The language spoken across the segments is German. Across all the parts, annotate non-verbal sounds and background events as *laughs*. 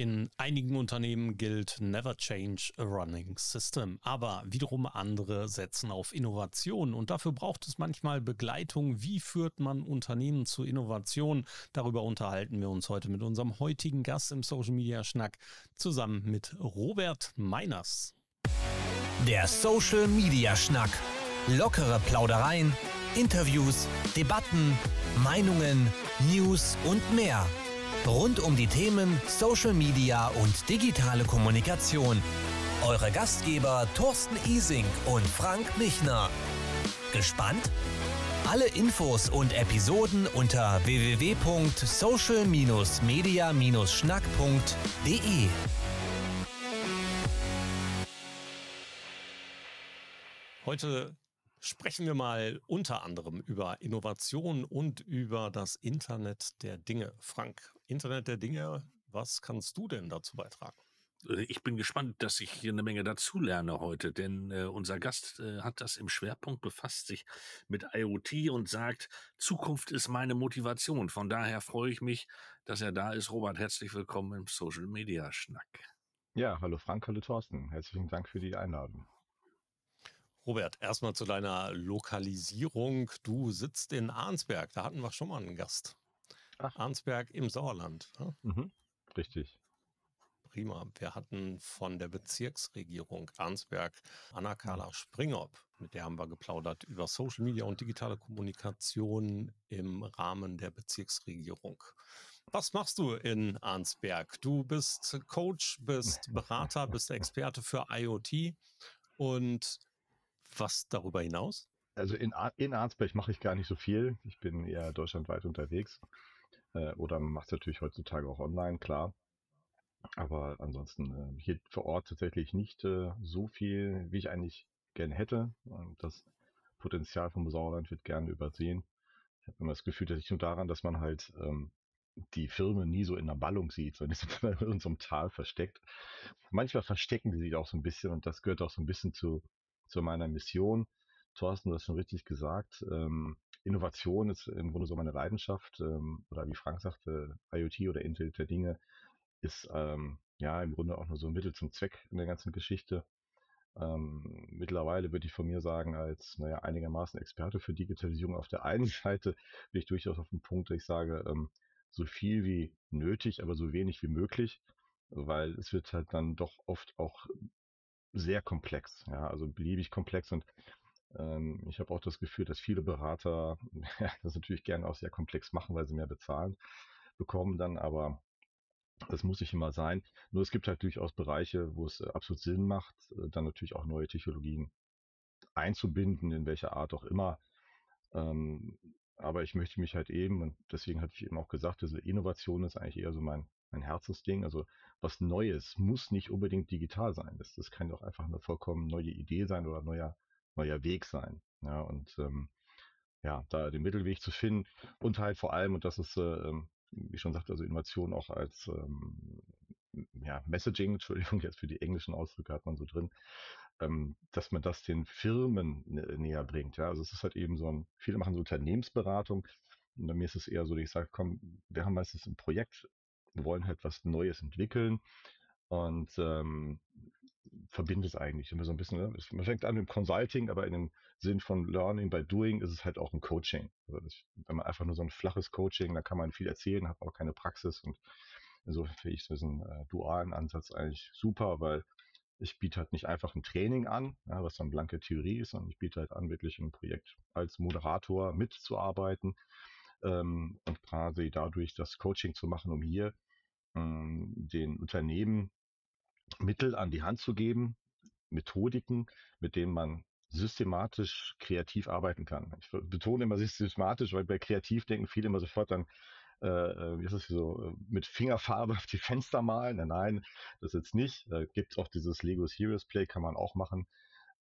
In einigen Unternehmen gilt Never Change a Running System, aber wiederum andere setzen auf Innovation und dafür braucht es manchmal Begleitung. Wie führt man Unternehmen zu Innovation? Darüber unterhalten wir uns heute mit unserem heutigen Gast im Social Media Schnack zusammen mit Robert Meiners. Der Social Media Schnack. Lockere Plaudereien, Interviews, Debatten, Meinungen, News und mehr. Rund um die Themen Social Media und digitale Kommunikation. Eure Gastgeber Thorsten Ising und Frank Michner. Gespannt? Alle Infos und Episoden unter www.social-media-schnack.de. Heute sprechen wir mal unter anderem über Innovation und über das Internet der Dinge. Frank, Internet der Dinge, was kannst du denn dazu beitragen? Äh, ich bin gespannt, dass ich hier eine Menge dazulerne heute, denn äh, unser Gast äh, hat das im Schwerpunkt, befasst sich mit IoT und sagt, Zukunft ist meine Motivation. Von daher freue ich mich, dass er da ist. Robert, herzlich willkommen im Social Media Schnack. Ja, hallo Frank, hallo Thorsten. Herzlichen Dank für die Einladung. Robert, erstmal zu deiner Lokalisierung. Du sitzt in Arnsberg, da hatten wir schon mal einen Gast. Ach. Arnsberg im Sauerland. Ja? Mhm, richtig. Prima. Wir hatten von der Bezirksregierung Arnsberg Anna-Carla Springop, mit der haben wir geplaudert über Social Media und digitale Kommunikation im Rahmen der Bezirksregierung. Was machst du in Arnsberg? Du bist Coach, bist *laughs* Berater, bist Experte für IoT und was darüber hinaus? Also in, in Arnsberg mache ich gar nicht so viel. Ich bin eher deutschlandweit unterwegs. Äh, oder man macht es natürlich heutzutage auch online, klar. Aber ansonsten äh, hier vor Ort tatsächlich nicht äh, so viel, wie ich eigentlich gerne hätte. Das Potenzial vom Sauerland wird gerne übersehen. Ich habe immer das Gefühl, dass ich nur daran, dass man halt ähm, die Firmen nie so in der Ballung sieht, sondern *laughs* die sind in unserem Tal versteckt. Manchmal verstecken die sich auch so ein bisschen und das gehört auch so ein bisschen zu zu meiner Mission. Thorsten, du hast schon richtig gesagt. Ähm, Innovation ist im Grunde so meine Leidenschaft. Ähm, oder wie Frank sagte, IoT oder Internet der Dinge ist ähm, ja im Grunde auch nur so ein Mittel zum Zweck in der ganzen Geschichte. Ähm, mittlerweile würde ich von mir sagen, als naja, einigermaßen Experte für Digitalisierung auf der einen *laughs* Seite bin ich durchaus auf dem Punkt, dass ich sage, ähm, so viel wie nötig, aber so wenig wie möglich, weil es wird halt dann doch oft auch sehr komplex, ja, also beliebig komplex und ähm, ich habe auch das Gefühl, dass viele Berater ja, *laughs* das natürlich gerne auch sehr komplex machen, weil sie mehr bezahlen, bekommen dann, aber das muss nicht immer sein. Nur es gibt halt durchaus Bereiche, wo es äh, absolut Sinn macht, äh, dann natürlich auch neue Technologien einzubinden, in welcher Art auch immer. Ähm, aber ich möchte mich halt eben, und deswegen hatte ich eben auch gesagt, diese Innovation ist eigentlich eher so mein, mein Herzensding. Also was Neues muss nicht unbedingt digital sein. Das, das kann doch einfach eine vollkommen neue Idee sein oder neuer, neuer Weg sein. Ja, und ähm, ja, da den Mittelweg zu finden und halt vor allem, und das ist, äh, ähm, wie schon sagte, also Innovation auch als ähm, ja, Messaging, *laughs* Entschuldigung, jetzt für die englischen Ausdrücke hat man so drin, ähm, dass man das den Firmen näher bringt. Ja, also es ist halt eben so ein, viele machen so Unternehmensberatung. Und bei mir ist es eher so, dass ich sage, komm, wir haben meistens ein Projekt, wir wollen halt was Neues entwickeln und ähm, verbindet es eigentlich immer so ein bisschen. Ne? Man fängt an mit Consulting, aber in dem Sinn von Learning by Doing ist es halt auch ein Coaching. Also das, wenn man einfach nur so ein flaches Coaching, da kann man viel erzählen, hat aber keine Praxis und insofern finde ich diesen äh, dualen Ansatz eigentlich super, weil ich biete halt nicht einfach ein Training an, ja, was dann blanke Theorie ist, sondern ich biete halt an, wirklich ein Projekt als Moderator mitzuarbeiten ähm, und quasi dadurch das Coaching zu machen, um hier ähm, den Unternehmen Mittel an die Hand zu geben, Methodiken, mit denen man systematisch kreativ arbeiten kann. Ich betone immer systematisch, weil bei kreativ denken viele immer sofort dann, äh, äh, wie ist es so, äh, mit Fingerfarbe *laughs* auf die Fenster malen. Nein, nein, das jetzt nicht. Da gibt es auch dieses Lego Serious Play, kann man auch machen.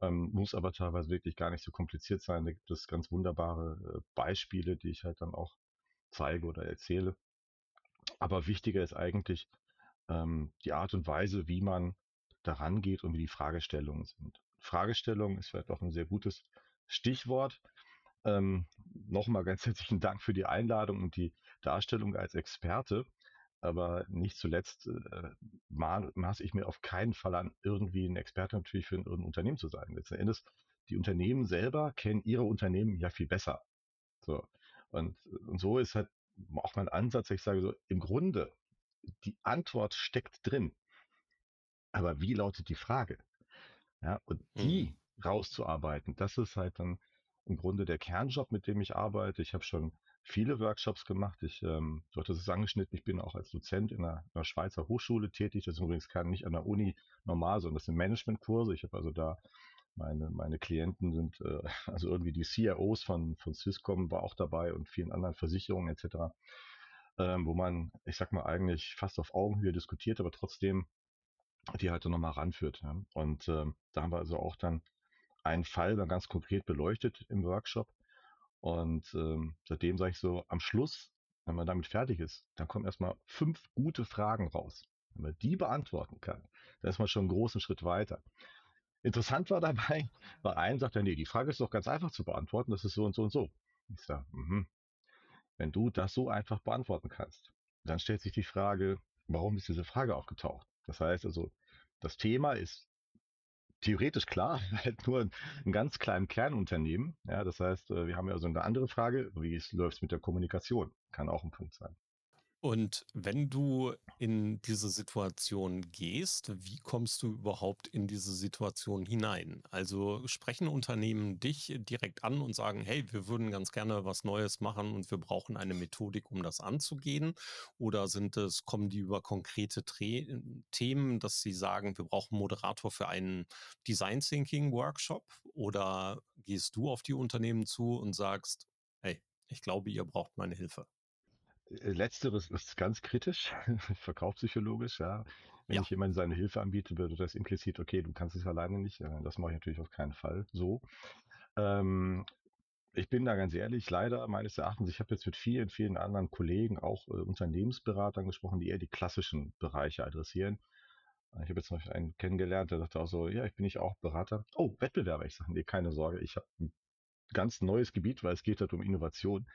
Ähm, muss aber teilweise wirklich gar nicht so kompliziert sein. Da gibt es ganz wunderbare äh, Beispiele, die ich halt dann auch zeige oder erzähle. Aber wichtiger ist eigentlich ähm, die Art und Weise, wie man daran geht und wie die Fragestellungen sind. Fragestellung ist vielleicht auch ein sehr gutes Stichwort. Ähm, Nochmal ganz *laughs* herzlichen Dank für die Einladung und die Darstellung als Experte. aber nicht zuletzt äh, maße ich mir auf keinen Fall an, irgendwie ein Experte natürlich für ein, ein Unternehmen zu sein. Letzten Endes, die Unternehmen selber kennen ihre Unternehmen ja viel besser. So. Und, und so ist halt auch mein Ansatz, ich sage so, im Grunde, die Antwort steckt drin. Aber wie lautet die Frage? Ja, und die mhm. rauszuarbeiten, das ist halt dann im Grunde der Kernjob, mit dem ich arbeite. Ich habe schon viele Workshops gemacht. Ich, ähm, du hattest es angeschnitten, ich bin auch als Dozent in einer, einer Schweizer Hochschule tätig. Das ist übrigens kein, nicht an der Uni normal, sondern das sind Managementkurse. Ich habe also da meine, meine Klienten sind, äh, *laughs* also irgendwie die CROs von, von Swisscom war auch dabei und vielen anderen Versicherungen etc., ähm, wo man, ich sag mal, eigentlich fast auf Augenhöhe diskutiert, aber trotzdem die halt nochmal ranführt. Ja. Und ähm, da haben wir also auch dann einen Fall dann ganz konkret beleuchtet im Workshop. Und ähm, seitdem sage ich so, am Schluss, wenn man damit fertig ist, dann kommen erstmal fünf gute Fragen raus. Wenn man die beantworten kann, dann ist man schon einen großen Schritt weiter. Interessant war dabei, weil ein sagt ja, nee, die Frage ist doch ganz einfach zu beantworten, das ist so und so und so. Ich sage, mhm. Wenn du das so einfach beantworten kannst, dann stellt sich die Frage, warum ist diese Frage aufgetaucht? Das heißt also, das Thema ist theoretisch klar, *laughs* halt nur ein ganz kleinen Kernunternehmen. Ja, das heißt, äh, wir haben ja so eine andere Frage, wie läuft es mit der Kommunikation? Kann auch ein Punkt sein. Und wenn du in diese Situation gehst, wie kommst du überhaupt in diese Situation hinein? Also sprechen Unternehmen dich direkt an und sagen, hey, wir würden ganz gerne was Neues machen und wir brauchen eine Methodik, um das anzugehen? Oder sind es, kommen die über konkrete Tre Themen, dass sie sagen, wir brauchen einen Moderator für einen Design Thinking Workshop? Oder gehst du auf die Unternehmen zu und sagst, hey, ich glaube, ihr braucht meine Hilfe? Äh, letzteres ist ganz kritisch, *laughs* verkaufspsychologisch, ja. Wenn ja. ich jemandem seine Hilfe anbiete, würde das implizit, okay, du kannst es alleine nicht. Äh, das mache ich natürlich auf keinen Fall so. Ähm, ich bin da ganz ehrlich, leider meines Erachtens, ich habe jetzt mit vielen, vielen anderen Kollegen, auch äh, Unternehmensberatern gesprochen, die eher die klassischen Bereiche adressieren. Ich habe jetzt noch einen kennengelernt, der sagte auch so, ja, ich bin nicht auch Berater. Oh, Wettbewerber. Ich sage, nee, keine Sorge, ich habe ein ganz neues Gebiet, weil es geht halt um Innovation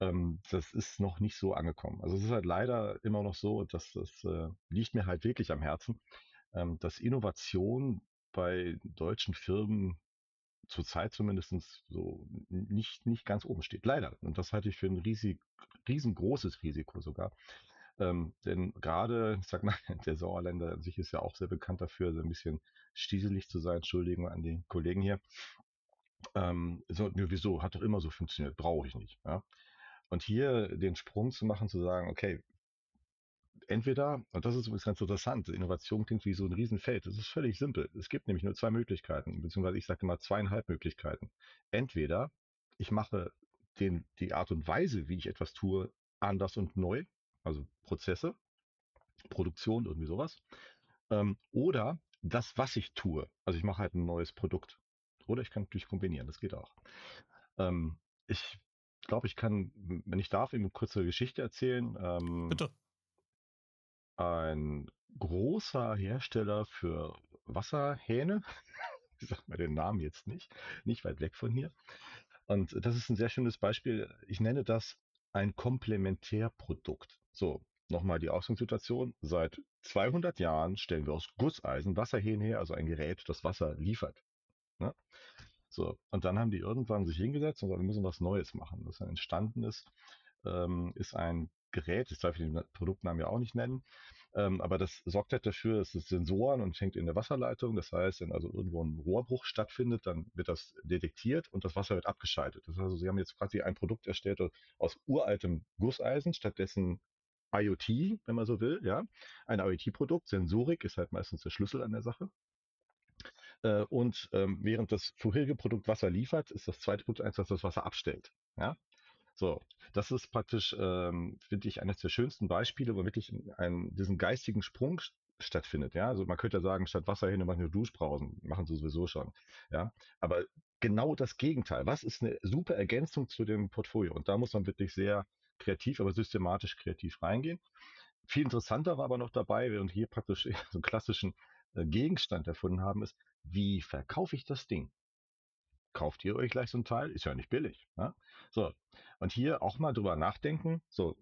ähm, das ist noch nicht so angekommen. Also es ist halt leider immer noch so, dass das äh, liegt mir halt wirklich am Herzen, ähm, dass Innovation bei deutschen Firmen zurzeit zumindest so nicht, nicht ganz oben steht. Leider. Und das halte ich für ein riesig, riesengroßes Risiko sogar. Ähm, denn gerade, ich sag mal, *laughs* der Sauerländer an sich ist ja auch sehr bekannt dafür, so ein bisschen stieselig zu sein. Entschuldigung an die Kollegen hier. Ähm, so, wieso? Hat doch immer so funktioniert. Brauche ich nicht. Ja? Und hier den Sprung zu machen, zu sagen, okay, entweder, und das ist übrigens ganz interessant, Innovation klingt wie so ein Riesenfeld. Das ist völlig simpel. Es gibt nämlich nur zwei Möglichkeiten, beziehungsweise ich sage immer zweieinhalb Möglichkeiten. Entweder ich mache den, die Art und Weise, wie ich etwas tue, anders und neu, also Prozesse, Produktion, irgendwie sowas. Ähm, oder das, was ich tue. Also ich mache halt ein neues Produkt. Oder ich kann natürlich kombinieren, das geht auch. Ähm, ich glaube, ich kann, wenn ich darf, eine kurze Geschichte erzählen. Ähm, Bitte. Ein großer Hersteller für Wasserhähne, *laughs* ich sage mal den Namen jetzt nicht, nicht weit weg von hier. Und das ist ein sehr schönes Beispiel. Ich nenne das ein Komplementärprodukt. So, nochmal die Ausgangssituation. Seit 200 Jahren stellen wir aus Gusseisen Wasserhähne her, also ein Gerät, das Wasser liefert. Ne? So, und dann haben die irgendwann sich hingesetzt und gesagt, wir müssen was Neues machen. Was dann entstanden ist, ähm, ist ein Gerät, ich darf den Produktnamen ja auch nicht nennen, ähm, aber das sorgt halt dafür, dass es Sensoren und hängt in der Wasserleitung. Das heißt, wenn also irgendwo ein Rohrbruch stattfindet, dann wird das detektiert und das Wasser wird abgeschaltet. Das heißt, also, sie haben jetzt quasi ein Produkt erstellt aus uraltem Gusseisen, stattdessen IoT, wenn man so will, ja. Ein IoT-Produkt, Sensorik ist halt meistens der Schlüssel an der Sache. Äh, und ähm, während das vorherige Produkt Wasser liefert, ist das zweite Produkt eins, das das Wasser abstellt. Ja? So, das ist praktisch, ähm, finde ich, eines der schönsten Beispiele, wo wirklich ein, diesen geistigen Sprung stattfindet. Ja, also man könnte ja sagen, statt Wasserhähne machen wir Duschbrausen, machen sie sowieso schon. Ja, aber genau das Gegenteil. Was ist eine super Ergänzung zu dem Portfolio? Und da muss man wirklich sehr kreativ, aber systematisch kreativ reingehen. Viel interessanter war aber noch dabei, während hier praktisch *laughs* so einen klassischen äh, Gegenstand erfunden haben, ist, wie verkaufe ich das Ding? Kauft ihr euch gleich so ein Teil? Ist ja nicht billig. Ne? So, und hier auch mal drüber nachdenken, so,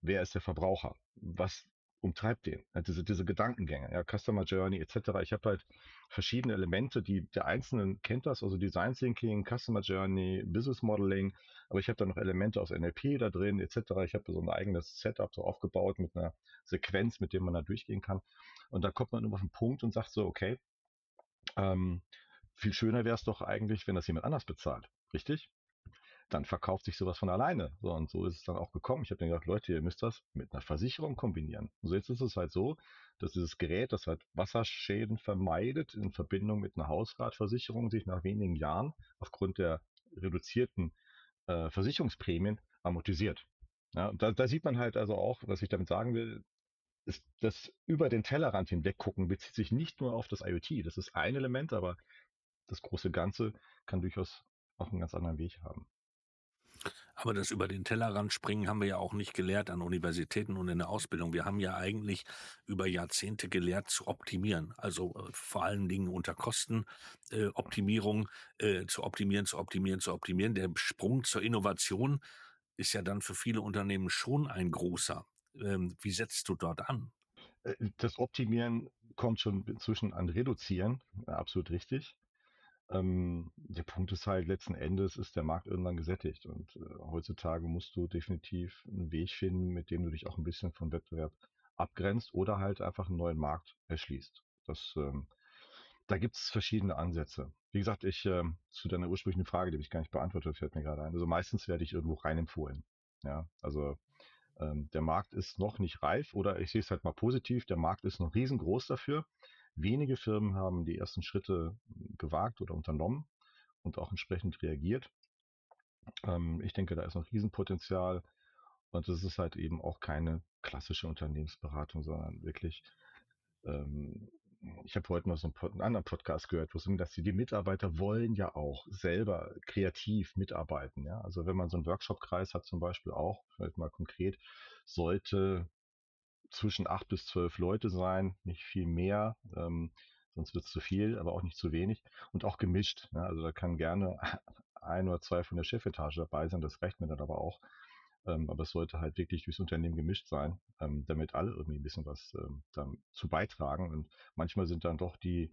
wer ist der Verbraucher? Was umtreibt den? Diese, diese Gedankengänge, ja, Customer Journey etc. Ich habe halt verschiedene Elemente, die der Einzelnen kennt das, also Design Thinking, Customer Journey, Business Modeling, aber ich habe da noch Elemente aus NLP da drin etc. Ich habe so ein eigenes Setup so aufgebaut mit einer Sequenz, mit dem man da durchgehen kann. Und da kommt man immer auf einen Punkt und sagt so, okay, ähm, viel schöner wäre es doch eigentlich, wenn das jemand anders bezahlt. Richtig? Dann verkauft sich sowas von alleine. So, und so ist es dann auch gekommen. Ich habe mir gedacht, Leute, ihr müsst das mit einer Versicherung kombinieren. So jetzt ist es halt so, dass dieses Gerät, das halt Wasserschäden vermeidet, in Verbindung mit einer Hausratversicherung sich nach wenigen Jahren aufgrund der reduzierten äh, Versicherungsprämien amortisiert. Ja, und da, da sieht man halt also auch, was ich damit sagen will, ist das über den Tellerrand hinweg gucken bezieht sich nicht nur auf das IoT. Das ist ein Element, aber das große Ganze kann durchaus auch einen ganz anderen Weg haben. Aber das über den Tellerrand springen haben wir ja auch nicht gelehrt an Universitäten und in der Ausbildung. Wir haben ja eigentlich über Jahrzehnte gelehrt zu optimieren. Also äh, vor allen Dingen unter Kostenoptimierung äh, äh, zu optimieren, zu optimieren, zu optimieren. Der Sprung zur Innovation ist ja dann für viele Unternehmen schon ein großer. Ähm, wie setzt du dort an? Äh, das Optimieren kommt schon inzwischen an Reduzieren, absolut richtig. Ähm, der Punkt ist halt, letzten Endes ist der Markt irgendwann gesättigt und äh, heutzutage musst du definitiv einen Weg finden, mit dem du dich auch ein bisschen vom Wettbewerb abgrenzt oder halt einfach einen neuen Markt erschließt. Das, ähm, da gibt es verschiedene Ansätze. Wie gesagt, ich ähm, zu deiner ursprünglichen Frage, die ich gar nicht beantwortet, fällt mir gerade ein. Also meistens werde ich irgendwo rein empfohlen. Ja, also ähm, der Markt ist noch nicht reif oder ich sehe es halt mal positiv, der Markt ist noch riesengroß dafür. Wenige Firmen haben die ersten Schritte gewagt oder unternommen und auch entsprechend reagiert. Ähm, ich denke, da ist noch Riesenpotenzial und es ist halt eben auch keine klassische Unternehmensberatung, sondern wirklich ähm, ich habe heute noch so einen, anderen Podcast gehört, wo es um dass die, die Mitarbeiter wollen ja auch selber kreativ mitarbeiten. Ja? Also wenn man so einen Workshop-Kreis hat zum Beispiel auch, vielleicht mal konkret, sollte zwischen acht bis zwölf Leute sein, nicht viel mehr. Ähm, sonst wird es zu viel, aber auch nicht zu wenig. Und auch gemischt. Ne? Also da kann gerne ein oder zwei von der Chefetage dabei sein, das reicht mir dann aber auch. Ähm, aber es sollte halt wirklich durchs Unternehmen gemischt sein, ähm, damit alle irgendwie ein bisschen was ähm, dazu beitragen. Und manchmal sind dann doch die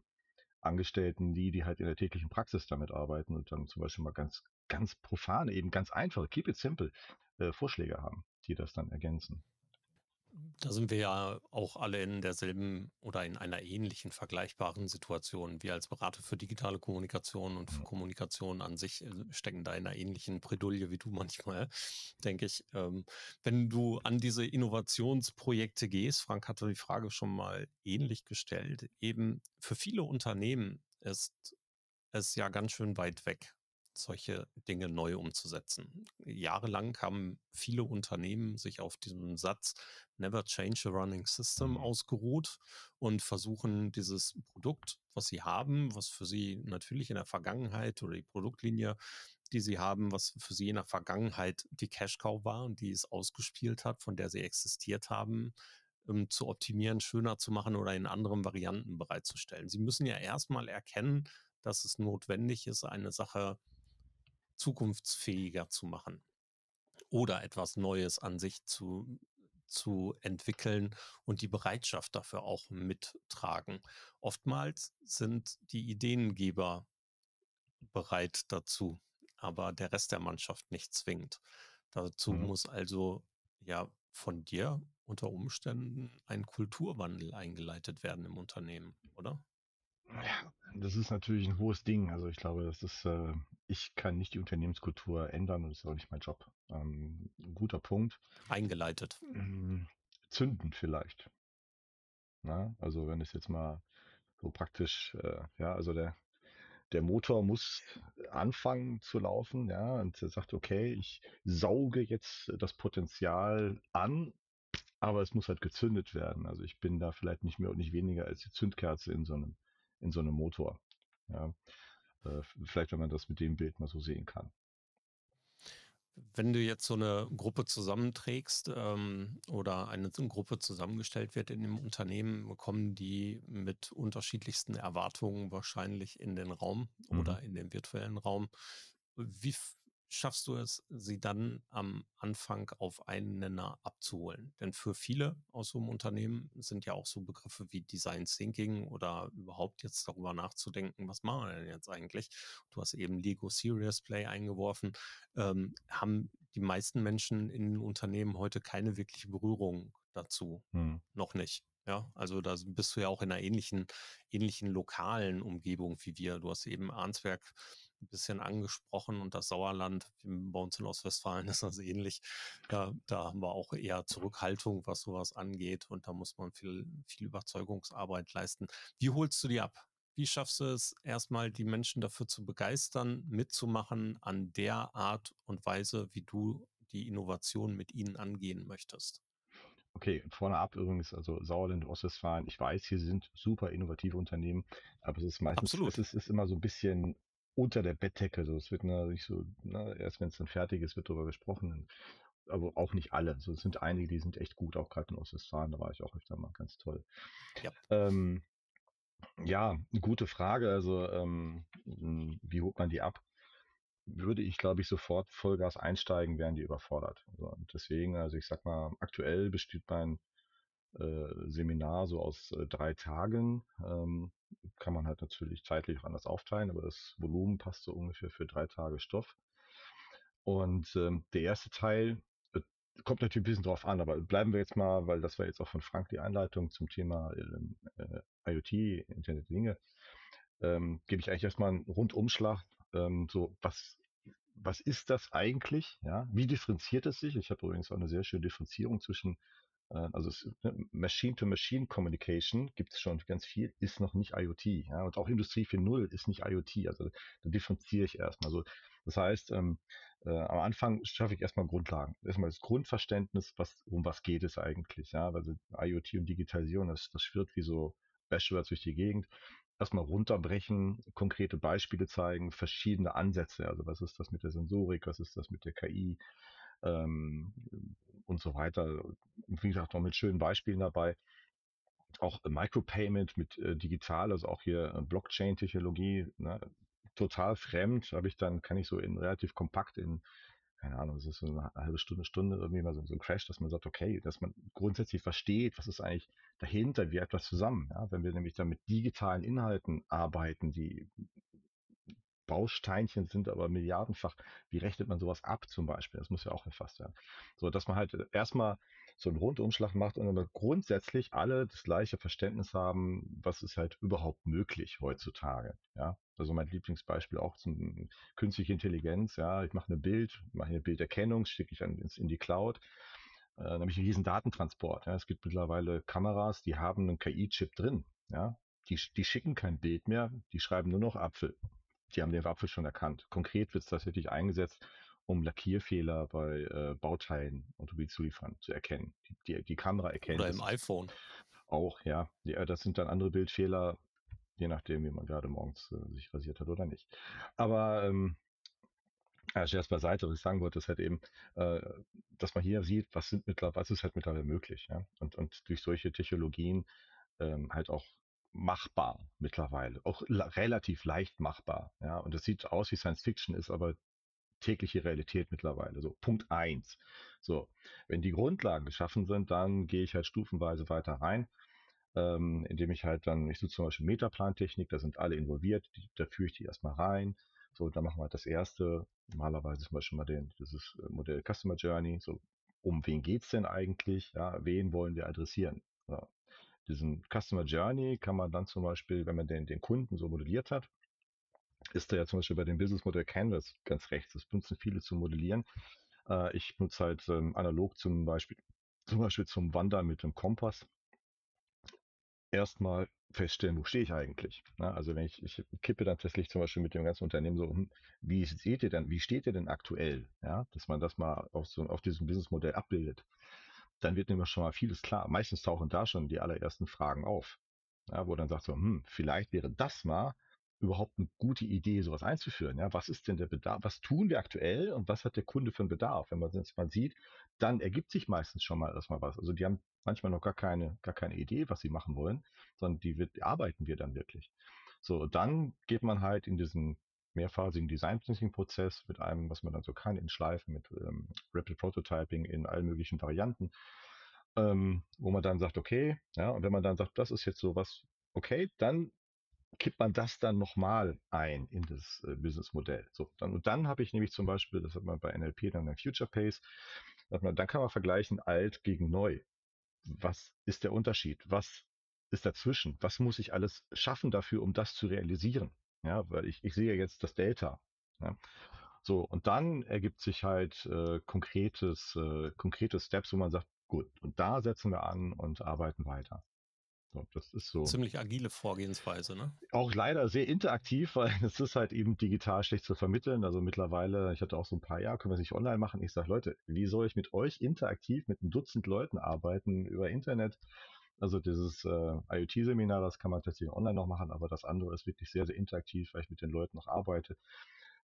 Angestellten die, die halt in der täglichen Praxis damit arbeiten und dann zum Beispiel mal ganz, ganz profane, eben ganz einfache, keep it simple, äh, Vorschläge haben, die das dann ergänzen. Da sind wir ja auch alle in derselben oder in einer ähnlichen vergleichbaren Situation. Wir als Berater für digitale Kommunikation und für. Kommunikation an sich äh, stecken da in einer ähnlichen Bredouille wie du manchmal, denke ich. Ähm, wenn du an diese Innovationsprojekte gehst, Frank hatte die Frage schon mal ähnlich gestellt, eben für viele Unternehmen ist es ja ganz schön weit weg solche Dinge neu umzusetzen. Jahrelang haben viele Unternehmen sich auf diesem Satz Never Change a Running System mhm. ausgeruht und versuchen dieses Produkt, was sie haben, was für sie natürlich in der Vergangenheit oder die Produktlinie, die sie haben, was für sie in der Vergangenheit die Cash Cow war und die es ausgespielt hat, von der sie existiert haben, um, zu optimieren, schöner zu machen oder in anderen Varianten bereitzustellen. Sie müssen ja erstmal erkennen, dass es notwendig ist, eine Sache zukunftsfähiger zu machen oder etwas Neues an sich zu, zu entwickeln und die Bereitschaft dafür auch mittragen. Oftmals sind die Ideengeber bereit dazu, aber der Rest der Mannschaft nicht zwingt. Dazu mhm. muss also ja von dir unter Umständen ein Kulturwandel eingeleitet werden im Unternehmen, oder? Ja, das ist natürlich ein hohes Ding. Also ich glaube, das ist, äh, ich kann nicht die Unternehmenskultur ändern und das ist auch nicht mein Job. Ähm, ein guter Punkt. Eingeleitet. Ähm, zünden vielleicht. Na, also wenn es jetzt mal so praktisch, äh, ja, also der, der Motor muss anfangen zu laufen, ja, und er sagt, okay, ich sauge jetzt das Potenzial an, aber es muss halt gezündet werden. Also ich bin da vielleicht nicht mehr und nicht weniger als die Zündkerze in so einem in so einem Motor. Ja. Äh, vielleicht, wenn man das mit dem Bild mal so sehen kann. Wenn du jetzt so eine Gruppe zusammenträgst ähm, oder eine Gruppe zusammengestellt wird in dem Unternehmen, kommen die mit unterschiedlichsten Erwartungen wahrscheinlich in den Raum mhm. oder in den virtuellen Raum. Wie schaffst du es, sie dann am Anfang auf einen Nenner abzuholen? Denn für viele aus so einem Unternehmen sind ja auch so Begriffe wie Design Thinking oder überhaupt jetzt darüber nachzudenken, was machen wir denn jetzt eigentlich? Du hast eben Lego Serious Play eingeworfen. Ähm, haben die meisten Menschen in Unternehmen heute keine wirkliche Berührung dazu? Hm. Noch nicht. Ja, also da bist du ja auch in einer ähnlichen, ähnlichen lokalen Umgebung wie wir. Du hast eben Arnsberg ein bisschen angesprochen und das Sauerland, bei uns in Ostwestfalen *laughs* ist das ähnlich. Da, da haben wir auch eher Zurückhaltung, was sowas angeht und da muss man viel, viel Überzeugungsarbeit leisten. Wie holst du die ab? Wie schaffst du es erstmal, die Menschen dafür zu begeistern, mitzumachen an der Art und Weise, wie du die Innovation mit ihnen angehen möchtest? Okay, vorne ab übrigens, also Sauerland, Ostwestfalen, ich weiß, hier sind super innovative Unternehmen, aber es ist meistens, Absolut. es ist, ist immer so ein bisschen unter der Bettdecke, so, es wird nicht so, na, erst wenn es dann fertig ist, wird darüber gesprochen, aber auch nicht alle, so, es sind einige, die sind echt gut, auch gerade in Ostwestfalen, da war ich auch öfter mal, ganz toll. Ja. Ähm, ja, gute Frage, also, ähm, wie holt man die ab? würde ich, glaube ich, sofort Vollgas einsteigen, wären die überfordert. Also, deswegen, also ich sag mal, aktuell besteht mein äh, Seminar so aus äh, drei Tagen. Ähm, kann man halt natürlich zeitlich auch anders aufteilen, aber das Volumen passt so ungefähr für drei Tage Stoff. Und ähm, der erste Teil äh, kommt natürlich ein bisschen drauf an, aber bleiben wir jetzt mal, weil das war jetzt auch von Frank die Einleitung zum Thema ähm, äh, IoT, Internet der Dinge. Ähm, gebe ich eigentlich erstmal einen Rundumschlag ähm, so, was, was ist das eigentlich? Ja, wie differenziert es sich? Ich habe übrigens auch eine sehr schöne Differenzierung zwischen, also ne, Machine-to-Machine Communication gibt es schon ganz viel, ist noch nicht IoT. Ja, und auch Industrie 4.0 ist nicht IoT. Also da differenziere ich erstmal. So, das heißt, ähm, äh, am Anfang schaffe ich erstmal Grundlagen. Erstmal das Grundverständnis, was, um was geht es eigentlich. Ja, also IoT und Digitalisierung, das, das schwirrt wie so Bashwords durch die Gegend erstmal runterbrechen, konkrete Beispiele zeigen, verschiedene Ansätze. Also was ist das mit der Sensorik, was ist das mit der KI ähm, und so weiter. Und wie gesagt, noch mit schönen Beispielen dabei. Auch Micropayment mit äh, digital, also auch hier äh, Blockchain-Technologie, ne, total fremd, habe ich dann, kann ich so in relativ kompakt in keine Ahnung, es ist so eine halbe Stunde, Stunde irgendwie mal so, so ein Crash, dass man sagt, okay, dass man grundsätzlich versteht, was ist eigentlich dahinter, wie etwas zusammen. Ja? Wenn wir nämlich dann mit digitalen Inhalten arbeiten, die Bausteinchen sind aber milliardenfach, wie rechnet man sowas ab zum Beispiel? Das muss ja auch erfasst werden. So, dass man halt erstmal so einen Rundumschlag macht und aber grundsätzlich alle das gleiche Verständnis haben, was ist halt überhaupt möglich heutzutage. Ja, also mein Lieblingsbeispiel auch zum künstliche Intelligenz. Ja, ich mache eine Bild, mache eine Bilderkennung, schicke ich dann in die Cloud. Äh, dann habe ich einen riesen Datentransport. Ja. Es gibt mittlerweile Kameras, die haben einen KI-Chip drin. Ja, die, die schicken kein Bild mehr, die schreiben nur noch Apfel. Die haben den Apfel schon erkannt. Konkret wird es tatsächlich eingesetzt, um Lackierfehler bei äh, Bauteilen Automobilzulieferern zu erkennen. Die, die, die Kamera erkennt. Oder im iPhone. Auch, ja. ja. Das sind dann andere Bildfehler, je nachdem, wie man gerade morgens äh, sich rasiert hat oder nicht. Aber ähm, ja, Scherz beiseite, was ich sagen wollte, ist halt eben, äh, dass man hier sieht, was sind mittlerweile, was ist halt mittlerweile möglich, ja. Und, und durch solche Technologien ähm, halt auch machbar mittlerweile, auch relativ leicht machbar, ja. Und es sieht aus wie Science Fiction, ist aber tägliche Realität mittlerweile. So, Punkt eins. So, wenn die Grundlagen geschaffen sind, dann gehe ich halt stufenweise weiter rein, ähm, indem ich halt dann, ich suche zum Beispiel Metaplantechnik, da sind alle involviert, die, da führe ich die erstmal rein. So, dann machen wir halt das erste, normalerweise zum Beispiel mal den, dieses äh, Modell Customer Journey, so, um wen geht's denn eigentlich? Ja, wen wollen wir adressieren? So. Diesen Customer Journey kann man dann zum Beispiel, wenn man den, den Kunden so modelliert hat, ist da ja zum Beispiel bei dem Business Modell Canvas ganz rechts. Das benutzen viele zum Modellieren. Äh, ich nutze halt ähm, analog zum Beispiel, zum Beispiel zum Wandern mit dem Kompass. Erstmal feststellen, wo stehe ich eigentlich? Na, also wenn ich, ich kippe dann tatsächlich zum Beispiel mit dem ganzen Unternehmen so, hm, wie seht ihr denn, wie steht ihr denn aktuell? Ja, dass man das mal auf, so, auf diesem Businessmodell abbildet. Dann wird nämlich schon mal vieles klar. Meistens tauchen da schon die allerersten Fragen auf. Ja, wo dann sagt so, hm, vielleicht wäre das mal überhaupt eine gute Idee, sowas einzuführen? Ja, was ist denn der Bedarf? Was tun wir aktuell und was hat der Kunde für einen Bedarf? Wenn man das mal sieht, dann ergibt sich meistens schon mal erstmal was. Also die haben manchmal noch gar keine, gar keine Idee, was sie machen wollen, sondern die wird, arbeiten wir dann wirklich. So, dann geht man halt in diesen mehrphasigen Design Thinking Prozess mit einem, was man dann so kann, in Schleifen mit ähm, Rapid Prototyping in allen möglichen Varianten, ähm, wo man dann sagt, okay, ja, und wenn man dann sagt, das ist jetzt so was, okay, dann kippt man das dann nochmal ein in das äh, Businessmodell. So, dann, und dann habe ich nämlich zum Beispiel, das hat man bei NLP dann in Future Pace, man, dann kann man vergleichen alt gegen neu. Was ist der Unterschied? Was ist dazwischen? Was muss ich alles schaffen dafür, um das zu realisieren? Ja, weil ich, ich sehe jetzt das Delta. Ja. So, und dann ergibt sich halt äh, konkretes, äh, konkrete Steps, wo man sagt, gut, und da setzen wir an und arbeiten weiter. So, das ist so. Ziemlich agile Vorgehensweise, ne? Auch leider sehr interaktiv, *laughs* weil es ist halt eben digital schlecht zu vermitteln. Also mittlerweile, ich hatte auch so ein paar Jahre, können wir es nicht online machen. Ich sage, Leute, wie soll ich mit euch interaktiv mit einem Dutzend Leuten arbeiten über Internet? Also dieses äh, IoT-Seminar, das kann man tatsächlich online noch machen, aber das andere ist wirklich sehr, sehr interaktiv, weil ich mit den Leuten noch arbeite.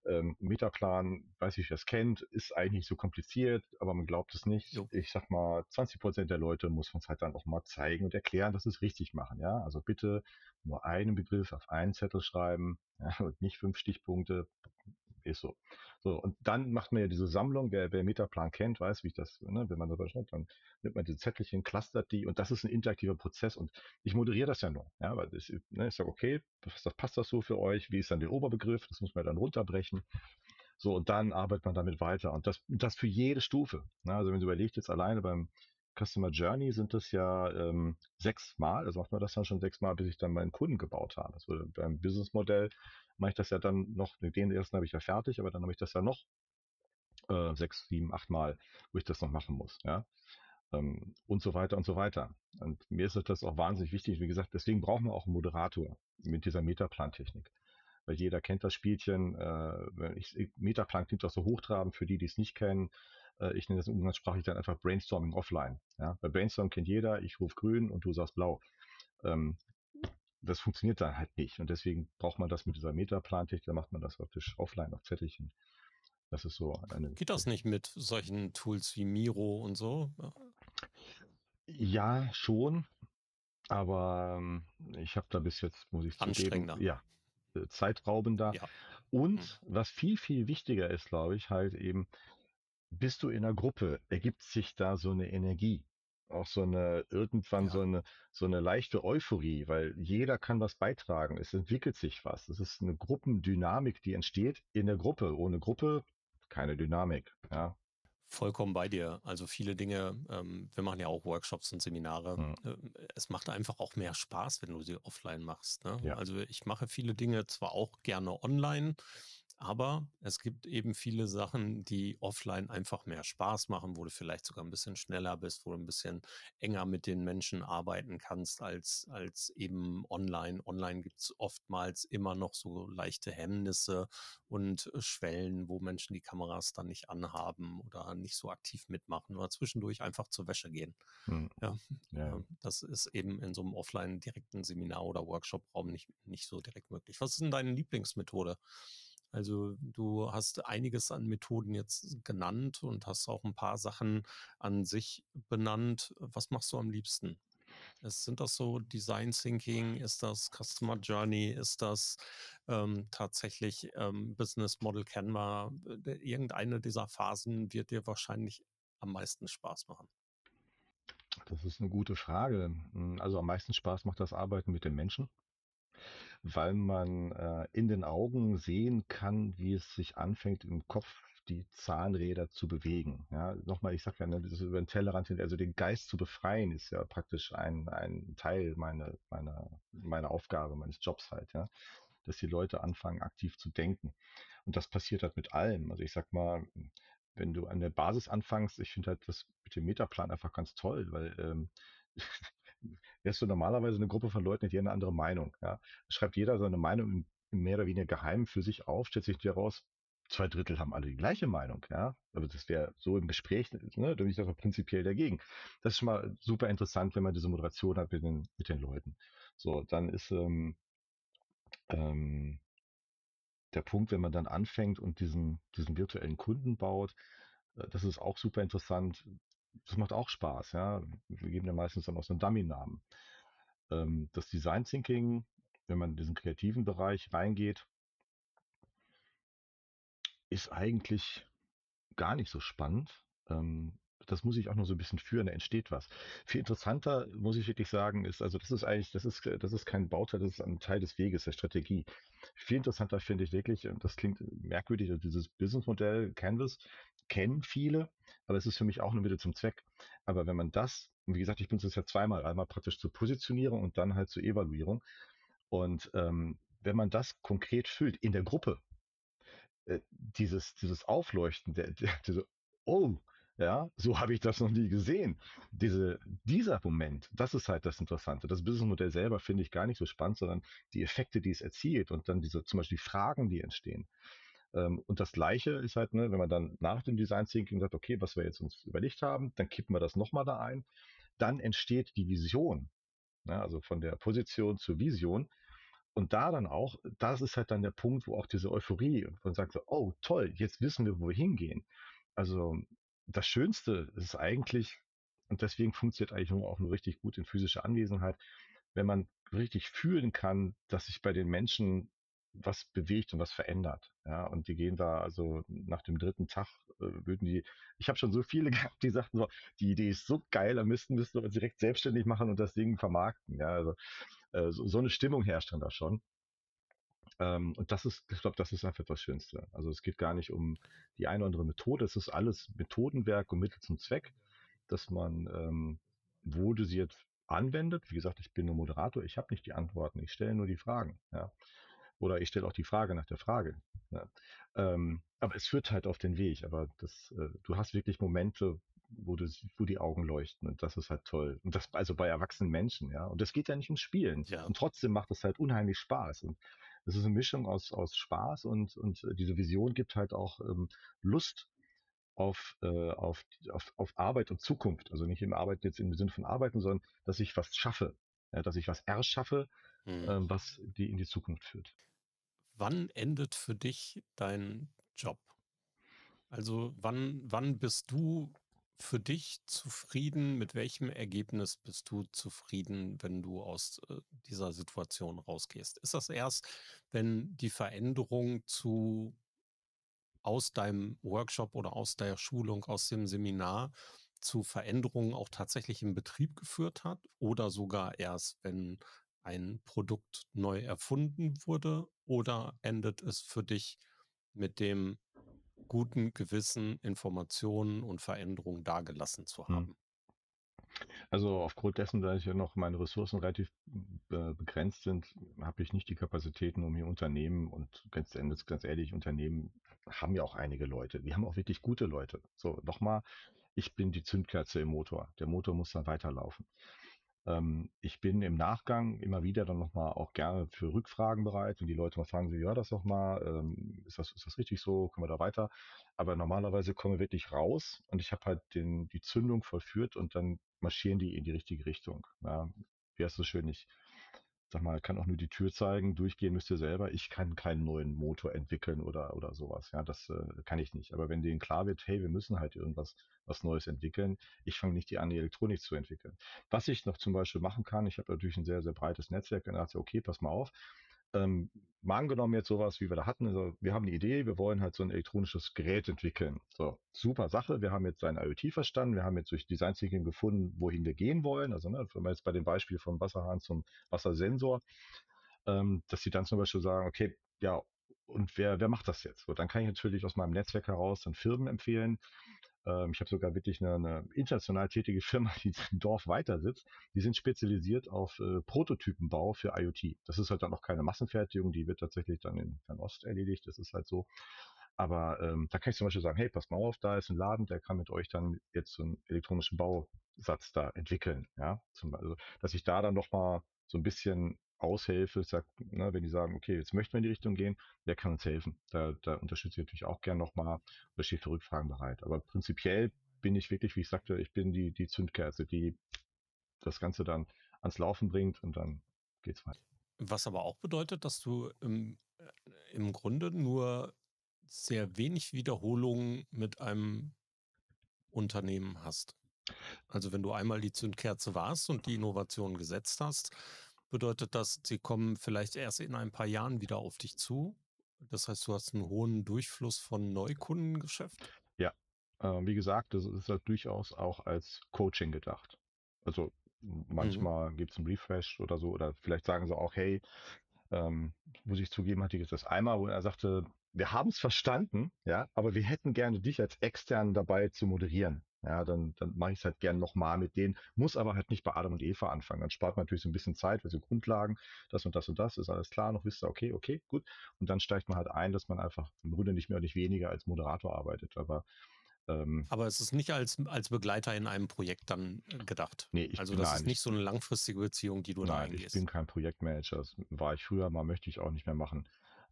Ähm, Metaplan, weiß ich, wer es kennt, ist eigentlich nicht so kompliziert, aber man glaubt es nicht. Jo. Ich sag mal, 20 Prozent der Leute muss man es halt dann auch mal zeigen und erklären, dass sie es richtig machen. Ja, also bitte nur einen Begriff auf einen Zettel schreiben *laughs* ja, und nicht fünf Stichpunkte ist so. So, und dann macht man ja diese Sammlung, wer, wer Metaplan kennt, weiß, wie ich das, ne, wenn man darüber schreibt, dann nimmt man diese Zettelchen, clustert die und das ist ein interaktiver Prozess und ich moderiere das ja nur, ja, weil ich, ne, ich sage, okay, das, das passt das so für euch, wie ist dann der Oberbegriff, das muss man dann runterbrechen. So, und dann arbeitet man damit weiter und das, das für jede Stufe. Ne, also wenn du überlegst jetzt alleine beim Customer Journey sind das ja ähm, sechsmal, also macht man das dann schon sechsmal, bis ich dann meinen Kunden gebaut habe. Das würde beim Businessmodell mache ich das ja dann noch, den ersten habe ich ja fertig, aber dann habe ich das ja noch äh, sechs, sieben, acht Mal, wo ich das noch machen muss, ja. Ähm, und so weiter und so weiter. Und mir ist das auch wahnsinnig wichtig, wie gesagt, deswegen brauchen wir auch einen Moderator mit dieser Metaplan-Technik. Weil jeder kennt das Spielchen, äh, ich, Metaplan klingt auch so hochtrabend für die, die es nicht kennen. Äh, ich nenne das umgangssprachlich dann einfach Brainstorming offline. Ja? Bei Brainstorm kennt jeder, ich rufe grün und du sagst blau. Ähm, das funktioniert dann halt nicht. Und deswegen braucht man das mit dieser Metaplan-Technik, da macht man das praktisch offline auf Zettelchen. Das ist so eine. Geht das nicht mit solchen Tools wie Miro und so? Ja, schon. Aber ähm, ich habe da bis jetzt, muss ich Anstrengender. zugeben, ja, äh, zeitraubender. Ja. Und hm. was viel, viel wichtiger ist, glaube ich, halt eben, bist du in einer Gruppe, ergibt sich da so eine Energie auch so eine, irgendwann ja. so eine, so eine leichte Euphorie, weil jeder kann was beitragen. Es entwickelt sich was. Es ist eine Gruppendynamik, die entsteht in der Gruppe. Ohne Gruppe keine Dynamik, ja. Vollkommen bei dir. Also viele Dinge, ähm, wir machen ja auch Workshops und Seminare. Mhm. Äh, es macht einfach auch mehr Spaß, wenn du sie offline machst. Ne? Ja. Also ich mache viele Dinge zwar auch gerne online, aber es gibt eben viele Sachen, die offline einfach mehr Spaß machen, wo du vielleicht sogar ein bisschen schneller bist, wo du ein bisschen enger mit den Menschen arbeiten kannst als, als eben online. Online gibt es oftmals immer noch so leichte Hemmnisse und Schwellen, wo Menschen die Kameras dann nicht anhaben oder nicht so aktiv mitmachen oder zwischendurch einfach zur Wäsche gehen. Hm. Ja, ja. Ähm, das ist eben in so einem offline direkten Seminar oder Workshop-Raum nicht, nicht so direkt möglich. Was ist denn deine Lieblingsmethode? Also du hast einiges an Methoden jetzt genannt und hast auch ein paar Sachen an sich benannt. Was machst du am liebsten? Sind das so Design Thinking? Ist das Customer Journey? Ist das ähm, tatsächlich ähm, Business Model Canva? Äh, irgendeine dieser Phasen wird dir wahrscheinlich am meisten Spaß machen. Das ist eine gute Frage. Hm, also am meisten Spaß macht das Arbeiten mit den Menschen weil man äh, in den Augen sehen kann, wie es sich anfängt im Kopf die Zahnräder zu bewegen. Ja, nochmal, ich sage ja, ne, das über den Tellerrand hin, also den Geist zu befreien, ist ja praktisch ein, ein Teil meiner, meiner, meiner Aufgabe, meines Jobs halt, ja. Dass die Leute anfangen, aktiv zu denken. Und das passiert halt mit allem. Also ich sag mal, wenn du an der Basis anfängst, ich finde halt das mit dem Metaplan einfach ganz toll, weil ähm, *laughs* wärst du normalerweise eine Gruppe von Leuten, die eine andere Meinung. Ja. Schreibt jeder seine Meinung mehr oder weniger geheim für sich auf, stellt sich heraus, zwei Drittel haben alle die gleiche Meinung, ja. Also das wäre so im Gespräch, ne, da bin ich aber prinzipiell dagegen. Das ist schon mal super interessant, wenn man diese Moderation hat mit den, mit den Leuten. So, dann ist ähm, ähm, der Punkt, wenn man dann anfängt und diesen, diesen virtuellen Kunden baut, äh, das ist auch super interessant das macht auch Spaß, ja. Wir geben ja meistens dann auch so einen Dummy-Namen. Ähm, das Design Thinking, wenn man in diesen kreativen Bereich reingeht, ist eigentlich gar nicht so spannend. Ähm, das muss ich auch noch so ein bisschen führen, da entsteht was. Viel interessanter, muss ich wirklich sagen, ist, also das ist eigentlich, das ist, das ist kein Bauteil, das ist ein Teil des Weges, der Strategie. Viel interessanter finde ich wirklich, und das klingt merkwürdig, dieses Businessmodell Canvas kennen viele, aber es ist für mich auch eine Mittel zum Zweck. Aber wenn man das, und wie gesagt, ich benutze es ja zweimal, einmal praktisch zur Positionierung und dann halt zur Evaluierung. Und ähm, wenn man das konkret füllt in der Gruppe, äh, dieses, dieses Aufleuchten, der, der, diese, oh, ja, so habe ich das noch nie gesehen. Diese, dieser Moment, das ist halt das Interessante. Das Businessmodell selber finde ich gar nicht so spannend, sondern die Effekte, die es erzielt und dann diese, zum Beispiel die Fragen, die entstehen. Ähm, und das Gleiche ist halt, ne, wenn man dann nach dem Design Thinking sagt, okay, was wir jetzt uns überlegt haben, dann kippen wir das nochmal da ein. Dann entsteht die Vision. Ja, also von der Position zur Vision. Und da dann auch, das ist halt dann der Punkt, wo auch diese Euphorie und man sagt so, oh toll, jetzt wissen wir, wo wir hingehen. Also das Schönste ist eigentlich, und deswegen funktioniert eigentlich nur auch nur richtig gut in physischer Anwesenheit, wenn man richtig fühlen kann, dass sich bei den Menschen was bewegt und was verändert. Ja, und die gehen da also nach dem dritten Tag äh, würden die, ich habe schon so viele *laughs* gehabt, die sagten so, die Idee ist so geil, da müssten wir direkt selbstständig machen und das Ding vermarkten. Ja, also äh, so, so eine Stimmung herrscht dann da schon. Ähm, und das ist, ich glaube, das ist einfach das Schönste. Also es geht gar nicht um die eine oder andere Methode, es ist alles Methodenwerk und Mittel zum Zweck, dass man, ähm, wo du sie jetzt anwendet, wie gesagt, ich bin nur Moderator, ich habe nicht die Antworten, ich stelle nur die Fragen. Ja. Oder ich stelle auch die Frage nach der Frage. Ja. Ähm, aber es führt halt auf den Weg. Aber das, äh, du hast wirklich Momente, wo, du, wo die Augen leuchten und das ist halt toll. Und das also bei erwachsenen Menschen, ja. Und das geht ja nicht ums Spielen. Ja. Und trotzdem macht es halt unheimlich Spaß. Und es ist eine Mischung aus, aus Spaß und, und äh, diese Vision gibt halt auch ähm, Lust auf, äh, auf, auf, auf Arbeit und Zukunft. Also nicht im Arbeiten jetzt im Sinne von Arbeiten, sondern dass ich was schaffe, ja, dass ich was erschaffe, mhm. ähm, was die in die Zukunft führt. Wann endet für dich dein Job? Also wann, wann bist du für dich zufrieden? Mit welchem Ergebnis bist du zufrieden, wenn du aus äh, dieser Situation rausgehst? Ist das erst, wenn die Veränderung zu aus deinem Workshop oder aus der Schulung, aus dem Seminar zu Veränderungen auch tatsächlich im Betrieb geführt hat oder sogar erst, wenn ein Produkt neu erfunden wurde oder endet es für dich mit dem guten Gewissen Informationen und Veränderungen dagelassen zu hm. haben? Also aufgrund dessen, dass ja noch meine Ressourcen relativ äh, begrenzt sind, habe ich nicht die Kapazitäten, um hier Unternehmen und ganz, ganz ehrlich, Unternehmen haben ja auch einige Leute. Die haben auch wirklich gute Leute. So, nochmal, ich bin die Zündkerze im Motor. Der Motor muss dann weiterlaufen. Ähm, ich bin im Nachgang immer wieder dann nochmal auch gerne für Rückfragen bereit, wenn die Leute mal fragen, so, ja, das doch mal, ähm, ist, das, ist das richtig so, können wir da weiter? Aber normalerweise kommen wir wirklich raus und ich habe halt den, die Zündung vollführt und dann marschieren die in die richtige Richtung. Ja, wie heißt so schön, ich sag mal, kann auch nur die Tür zeigen, durchgehen müsst ihr selber. Ich kann keinen neuen Motor entwickeln oder, oder sowas. Ja, das äh, kann ich nicht. Aber wenn denen klar wird, hey, wir müssen halt irgendwas was Neues entwickeln, ich fange nicht die an, die Elektronik zu entwickeln. Was ich noch zum Beispiel machen kann, ich habe natürlich ein sehr, sehr breites Netzwerk und dachte, okay, pass mal auf, ähm, mal angenommen jetzt sowas, wie wir da hatten, also wir haben eine Idee, wir wollen halt so ein elektronisches Gerät entwickeln. So, super Sache, wir haben jetzt ein IoT verstanden, wir haben jetzt durch Design Thinking gefunden, wohin wir gehen wollen. Also, ne, wenn wir jetzt bei dem Beispiel vom Wasserhahn zum Wassersensor, ähm, dass sie dann zum Beispiel sagen, okay, ja, und wer, wer macht das jetzt? So, dann kann ich natürlich aus meinem Netzwerk heraus dann Firmen empfehlen, ähm, ich habe sogar wirklich eine, eine, international tätige Firma, die im Dorf weiter sitzt. Die sind spezialisiert auf äh, Prototypenbau für IoT. Das ist halt dann noch keine Massenfertigung, die wird tatsächlich dann in Fernost erledigt. Das ist halt so. Aber ähm, da kann ich zum Beispiel sagen, hey, pass mal auf, da ist ein Laden, der kann mit euch dann jetzt so einen elektronischen Bausatz da entwickeln. Ja, zum, also, dass ich da dann noch mal so ein bisschen aushelfe, sag, ne, wenn die sagen, okay, jetzt möchten wir in die Richtung gehen, wer kann uns helfen? Da, da unterstütze ich natürlich auch gern nochmal oder stehe für Rückfragen bereit. Aber prinzipiell bin ich wirklich, wie ich sagte, ich bin die, die Zündkerze, die das Ganze dann ans Laufen bringt und dann geht's weiter. Was aber auch bedeutet, dass du im, äh, im Grunde nur sehr wenig Wiederholungen mit einem Unternehmen hast. Also wenn du einmal die Zündkerze warst und die Innovation gesetzt hast, bedeutet das, sie kommen vielleicht erst in ein paar Jahren wieder auf dich zu Das heißt, du hast einen hohen Durchfluss von Neukundengeschäft? Ja, äh, wie gesagt, das ist halt durchaus auch als Coaching gedacht. Also Mhm. manchmal gibt es einen Refresh oder so, oder vielleicht sagen sie auch, hey, ähm, muss ich zugeben, hatte ich jetzt das einmal, wo er sagte, wir haben es verstanden, ja, aber wir hätten gerne dich als extern dabei zu moderieren. Ja, dann, dann mache ich es halt gern nochmal mit denen, muss aber halt nicht bei Adam und Eva anfangen. Dann spart man natürlich so ein bisschen Zeit, weil so Grundlagen, das und das und das, ist alles klar, noch wisst ihr, okay, okay, gut. Und dann steigt man halt ein, dass man einfach im Grunde nicht mehr und nicht weniger als Moderator arbeitet. Aber ähm, Aber es ist nicht als, als Begleiter in einem Projekt dann äh, gedacht. Nee, ich also das nein, ist nicht so eine langfristige Beziehung, die du nein, da eingehst. ich bin kein Projektmanager. Das war ich früher mal, möchte ich auch nicht mehr machen.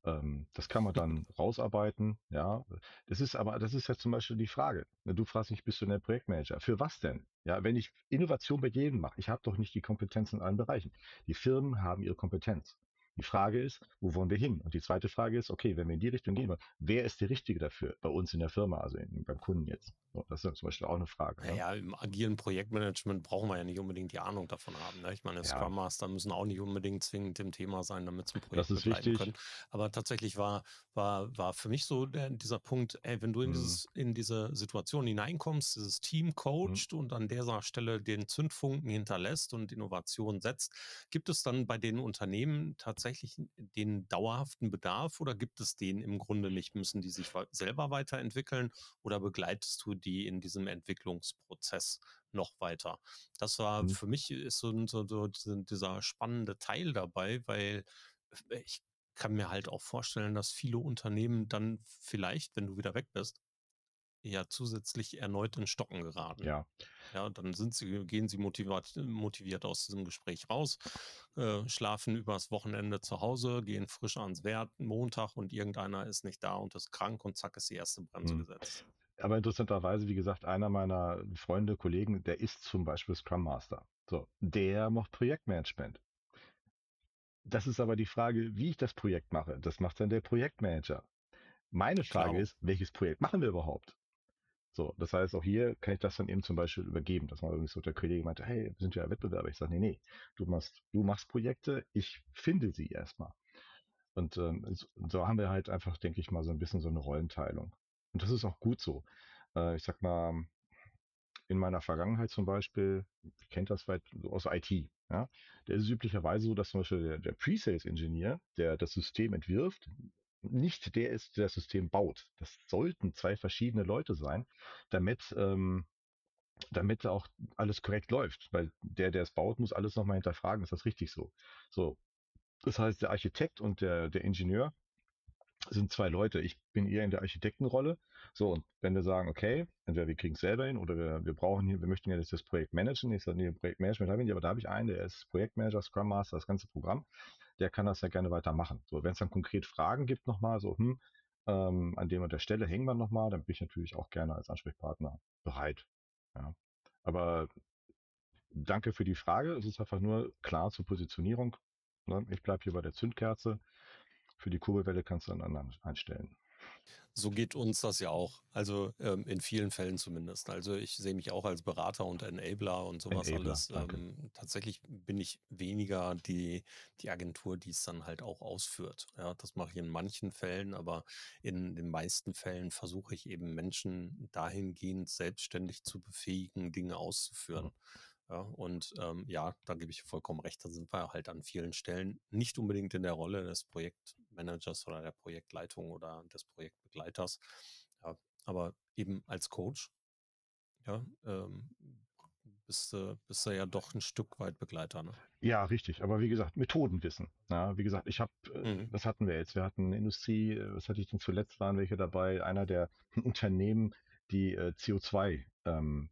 Ähm, das kann man dann rausarbeiten, ja. Das ist aber, das ist ja zum Beispiel die Frage. Ne, du fragst mich, bist du ein Projektmanager? Für was denn? Ja, wenn ich Innovation bei jedem mache, ich habe doch nicht die Kompetenz in allen Bereichen. Die Firmen haben ihre Kompetenz. Die Frage ist, wo wollen wir hin? Und die zweite Frage ist, okay, wenn wir in die Richtung gehen wollen, wer ist der Richtige dafür bei uns in der Firma, also in, beim Kunden jetzt? So, das ist zum Beispiel auch eine Frage. Naja, ne? im agilen Projektmanagement brauchen wir ja nicht unbedingt die Ahnung davon haben. Ne? Ich meine, ja. Scrum Master müssen auch nicht unbedingt zwingend im Thema sein, damit ein Projekt das ist wichtig. können. Aber tatsächlich war, war, war für mich so der, dieser Punkt, ey, wenn du in, mhm. dieses, in diese Situation hineinkommst, dieses Team coacht mhm. und an dieser Stelle den Zündfunken hinterlässt und Innovation setzt, gibt es dann bei den Unternehmen tatsächlich den den dauerhaften Bedarf oder gibt es den im Grunde nicht? Müssen die sich selber weiterentwickeln oder begleitest du die in diesem Entwicklungsprozess noch weiter? Das war mhm. für mich ist so, so, so dieser spannende Teil dabei, weil ich kann mir halt auch vorstellen, dass viele Unternehmen dann vielleicht, wenn du wieder weg bist, ja zusätzlich erneut in Stocken geraten. Ja. Ja, dann sind sie, gehen sie motiviert, motiviert aus diesem Gespräch raus, äh, schlafen übers Wochenende zu Hause, gehen frisch ans Wert Montag und irgendeiner ist nicht da und ist krank und zack ist die erste Bremse mhm. gesetzt. Aber interessanterweise, wie gesagt, einer meiner Freunde, Kollegen, der ist zum Beispiel Scrum Master. So, der macht Projektmanagement. Das ist aber die Frage, wie ich das Projekt mache. Das macht dann der Projektmanager. Meine Frage Klar. ist, welches Projekt machen wir überhaupt? So, das heißt, auch hier kann ich das dann eben zum Beispiel übergeben, dass man irgendwie so der Kollege meinte, hey, wir sind ja Wettbewerber. Ich sage, nee, nee, du machst, du machst Projekte, ich finde sie erstmal. Und ähm, so haben wir halt einfach, denke ich mal, so ein bisschen so eine Rollenteilung. Und das ist auch gut so. Äh, ich sag mal, in meiner Vergangenheit zum Beispiel, ich kennt das weit aus IT, ja, der ist üblicherweise so, dass zum Beispiel der, der Pre-Sales-Ingenieur, der das System entwirft, nicht der ist, der das System baut. Das sollten zwei verschiedene Leute sein, damit, ähm, damit auch alles korrekt läuft. Weil der, der es baut, muss alles nochmal hinterfragen, ist das richtig so? So. Das heißt, der Architekt und der, der Ingenieur sind zwei Leute. Ich bin eher in der Architektenrolle. So, und wenn wir sagen, okay, entweder wir kriegen es selber hin oder wir, wir brauchen hier, wir möchten ja das Projekt managen. Ich sage, nee, Projektmanagement habe ich nicht, aber da habe ich einen, der ist Projektmanager, Scrum Master, das ganze Programm der kann das ja gerne weitermachen. So, wenn es dann konkret Fragen gibt nochmal, so, hm, ähm, an dem und der Stelle hängen wir nochmal, dann bin ich natürlich auch gerne als Ansprechpartner bereit. Ja. Aber danke für die Frage. Es ist einfach nur klar zur Positionierung. Ne? Ich bleibe hier bei der Zündkerze. Für die Kurbelwelle kannst du einen anderen einstellen. So geht uns das ja auch. Also ähm, in vielen Fällen zumindest. Also ich sehe mich auch als Berater und Enabler und sowas Enabler, alles. Ähm, tatsächlich bin ich weniger die, die Agentur, die es dann halt auch ausführt. Ja, das mache ich in manchen Fällen, aber in den meisten Fällen versuche ich eben Menschen dahingehend selbstständig zu befähigen, Dinge auszuführen. Mhm. Ja, und ähm, ja, da gebe ich vollkommen recht. Da sind wir halt an vielen Stellen nicht unbedingt in der Rolle des Projektmanagers oder der Projektleitung oder des Projektbegleiters. Ja, aber eben als Coach, ja, ähm, bist du, bist du ja doch ein Stück weit Begleiter. Ne? Ja, richtig. Aber wie gesagt, Methodenwissen. Ja, wie gesagt, ich habe, äh, mhm. was hatten wir jetzt? Wir hatten Industrie, äh, was hatte ich denn zuletzt, waren welche dabei? Einer der *laughs* Unternehmen, die äh, CO2 ähm,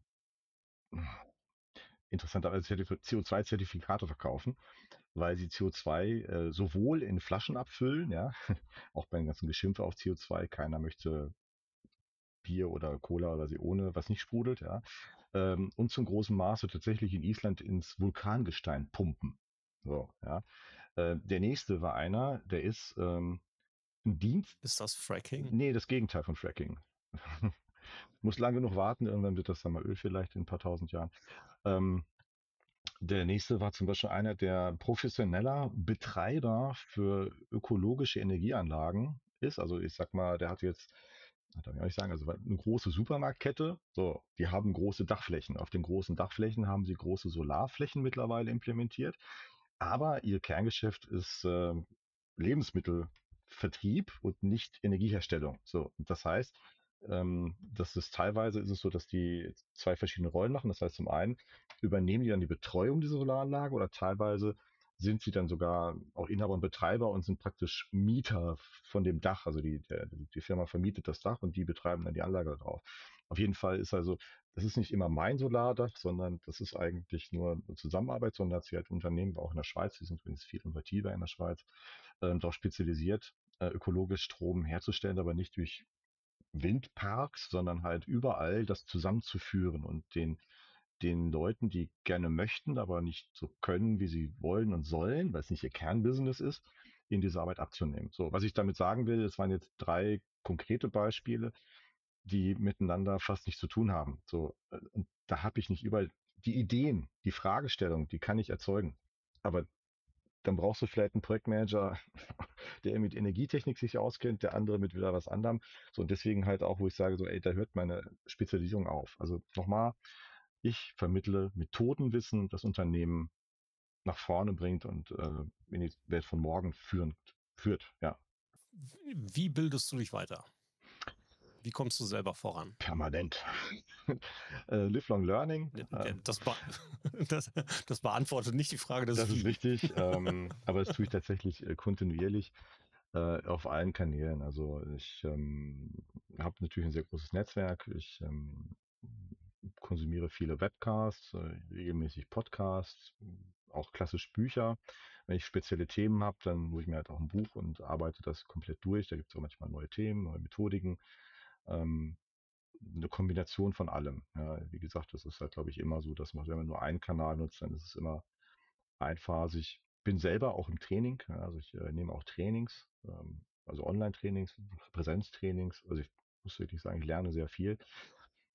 interessanterweise CO2-Zertifikate verkaufen, weil sie CO2 äh, sowohl in Flaschen abfüllen, ja, *laughs* auch beim ganzen Geschimpfe auf CO2, keiner möchte Bier oder Cola oder sie ohne, was nicht sprudelt, ja, ähm, und zum großen Maße tatsächlich in Island ins Vulkangestein pumpen. So, ja. Äh, der nächste war einer, der ist ähm, ein Dienst. Ist das Fracking? Nee, das Gegenteil von Fracking. *laughs* Muss lang genug warten, irgendwann wird das dann mal Öl vielleicht in ein paar tausend Jahren. Ähm, der nächste war zum Beispiel einer der professioneller Betreiber für ökologische Energieanlagen ist. Also ich sag mal, der hat jetzt darf ich auch nicht sagen, also eine große Supermarktkette, so, die haben große Dachflächen. Auf den großen Dachflächen haben sie große Solarflächen mittlerweile implementiert. Aber ihr Kerngeschäft ist äh, Lebensmittelvertrieb und nicht Energieherstellung. So, das heißt, ähm, das ist teilweise ist es so, dass die zwei verschiedene Rollen machen. Das heißt, zum einen übernehmen die dann die Betreuung dieser Solaranlage oder teilweise sind sie dann sogar auch Inhaber und Betreiber und sind praktisch Mieter von dem Dach. Also die, der, die Firma vermietet das Dach und die betreiben dann die Anlage drauf. Auf jeden Fall ist also, das ist nicht immer mein Solardach, sondern das ist eigentlich nur eine Zusammenarbeit, sondern hat sich halt Unternehmen, auch in der Schweiz, die sind übrigens viel innovativer in der Schweiz, äh, darauf spezialisiert, äh, ökologisch Strom herzustellen, aber nicht durch Windparks, sondern halt überall das zusammenzuführen und den den Leuten, die gerne möchten, aber nicht so können, wie sie wollen und sollen, weil es nicht ihr Kernbusiness ist, in diese Arbeit abzunehmen. So, was ich damit sagen will, es waren jetzt drei konkrete Beispiele, die miteinander fast nichts zu tun haben. So, äh, und da habe ich nicht überall die Ideen, die Fragestellung, die kann ich erzeugen. Aber dann brauchst du vielleicht einen Projektmanager, *laughs* der mit Energietechnik sich auskennt, der andere mit wieder was anderem. So, und deswegen halt auch, wo ich sage, so, ey, da hört meine Spezialisierung auf. Also nochmal, ich vermittle Methodenwissen, das Unternehmen nach vorne bringt und äh, in die Welt von morgen führen, führt. Ja. Wie bildest du dich weiter? Wie kommst du selber voran? Permanent. *laughs* äh, Lifelong Learning. Äh, das, be *laughs* das, das, beantwortet nicht die Frage des Das ist richtig, *laughs* ähm, aber das tue ich tatsächlich äh, kontinuierlich äh, auf allen Kanälen. Also ich ähm, habe natürlich ein sehr großes Netzwerk. Ich ähm, konsumiere viele Webcasts, äh, regelmäßig Podcasts, auch klassisch Bücher. Wenn ich spezielle Themen habe, dann hole ich mir halt auch ein Buch und arbeite das komplett durch. Da gibt es auch manchmal neue Themen, neue Methodiken. Ähm, eine Kombination von allem. Ja, wie gesagt, das ist halt, glaube ich, immer so, dass man, wenn man nur einen Kanal nutzt, dann ist es immer einphasig. Bin selber auch im Training, ja, also ich äh, nehme auch Trainings, ähm, also Online-Trainings, Präsenztrainings. Also ich muss wirklich sagen, ich lerne sehr viel.